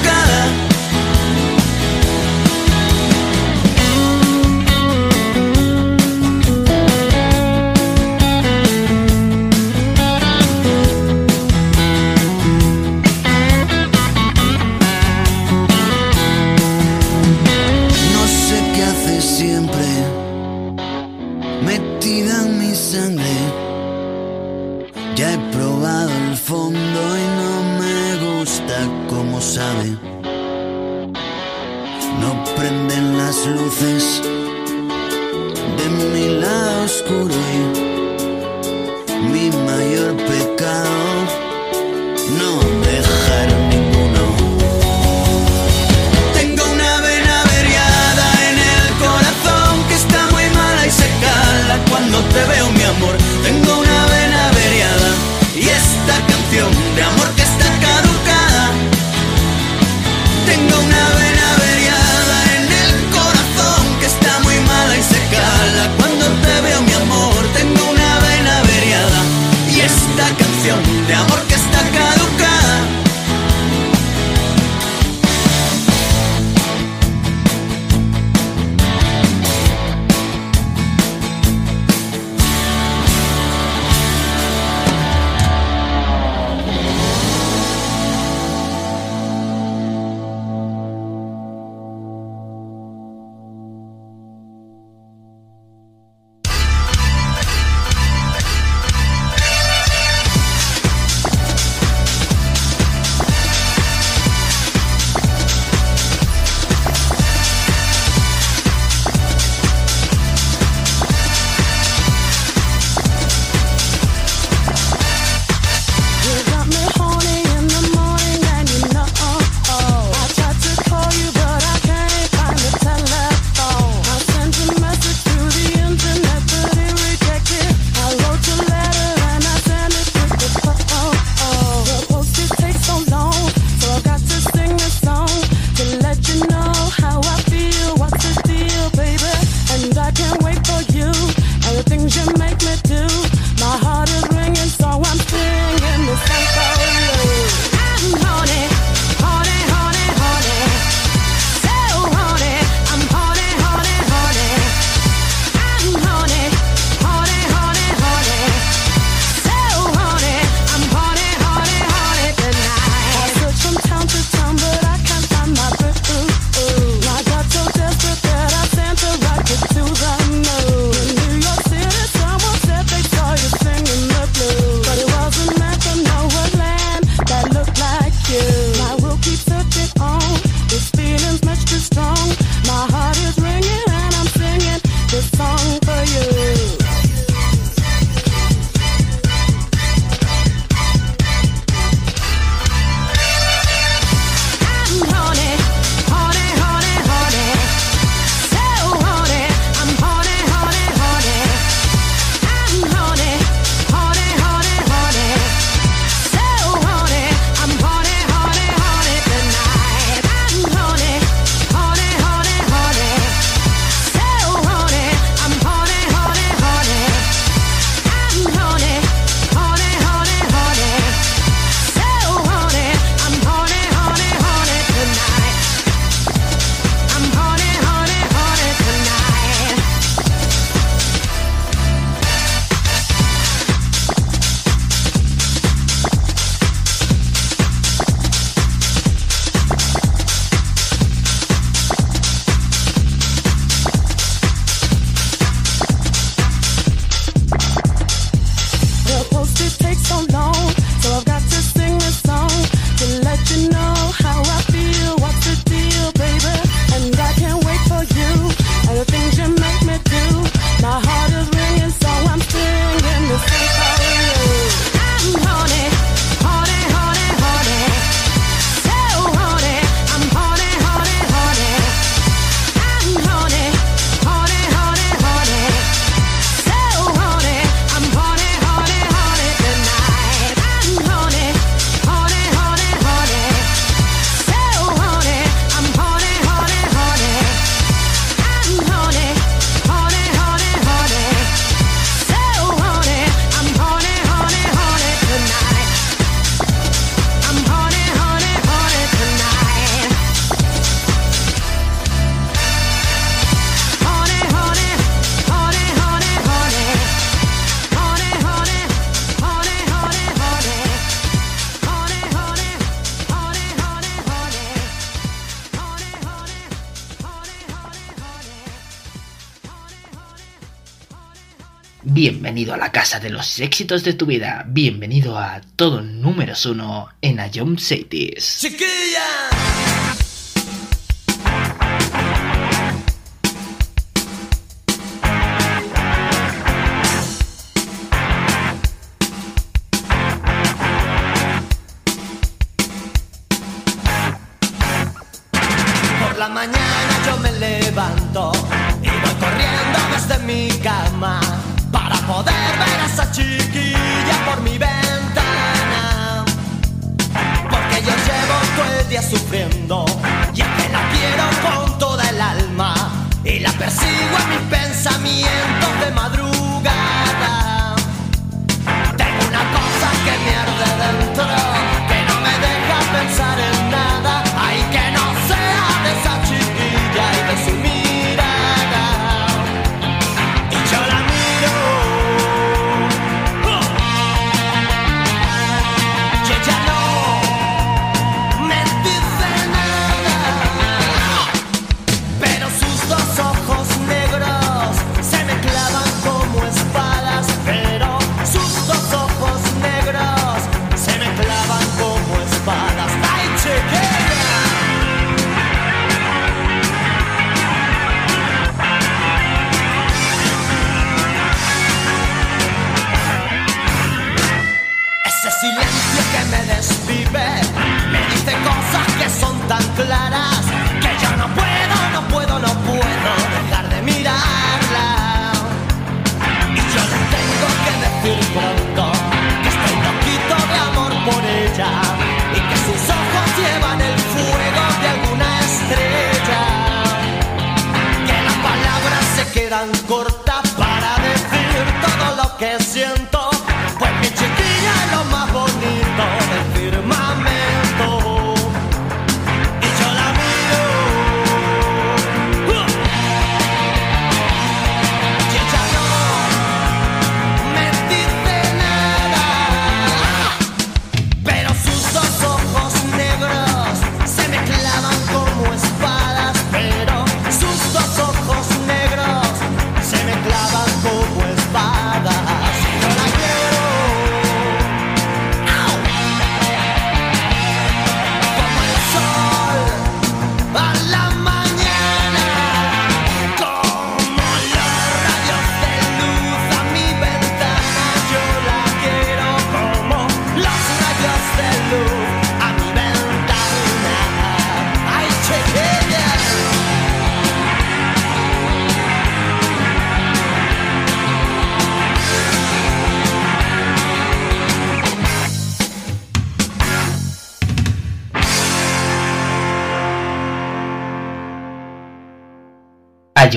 la casa de los éxitos de tu vida. Bienvenido a todo número uno en Ayom Cities. ¡Chiquilla!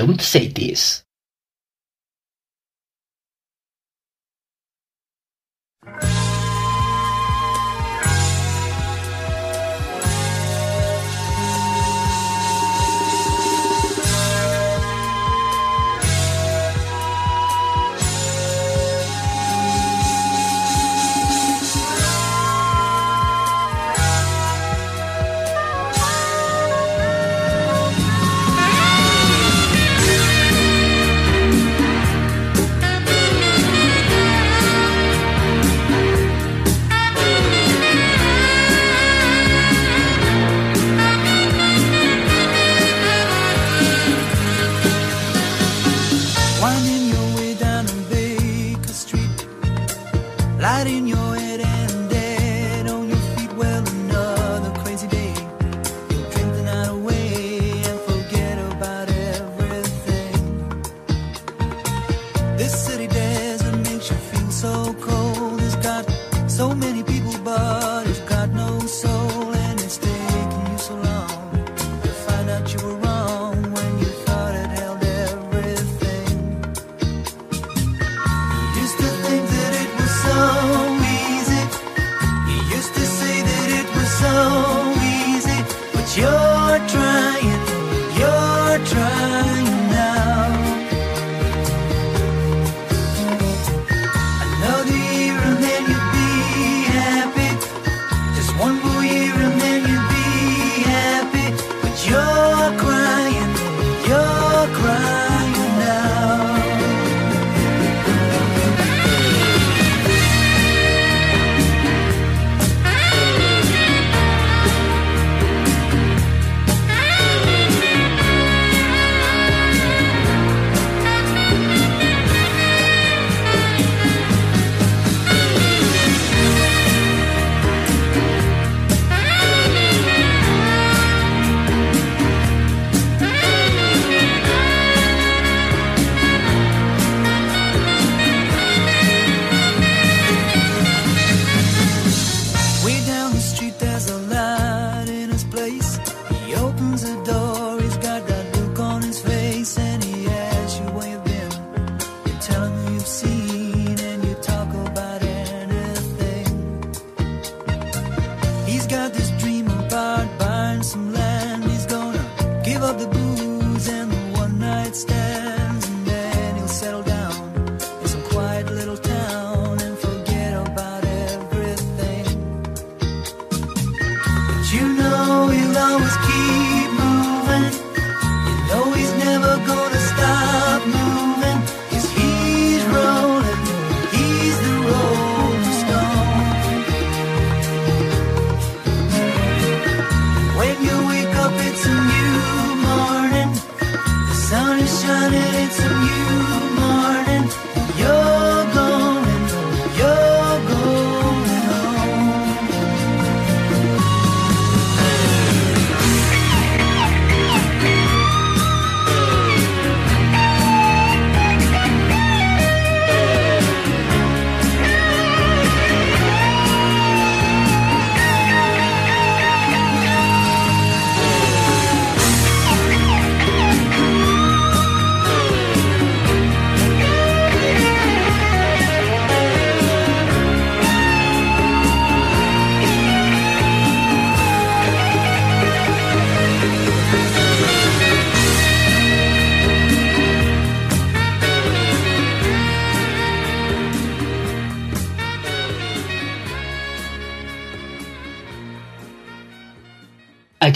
don't say this.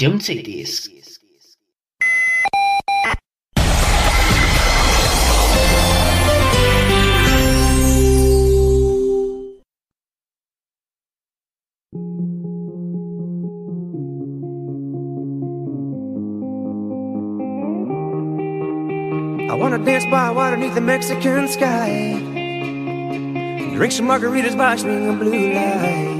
don't say this. I wanna dance by water beneath the Mexican sky. Drink some margaritas by a blue light.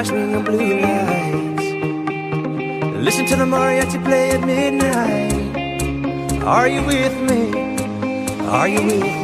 watch me blue lights. Listen to the mariachi play at midnight. Are you with me? Are you with me?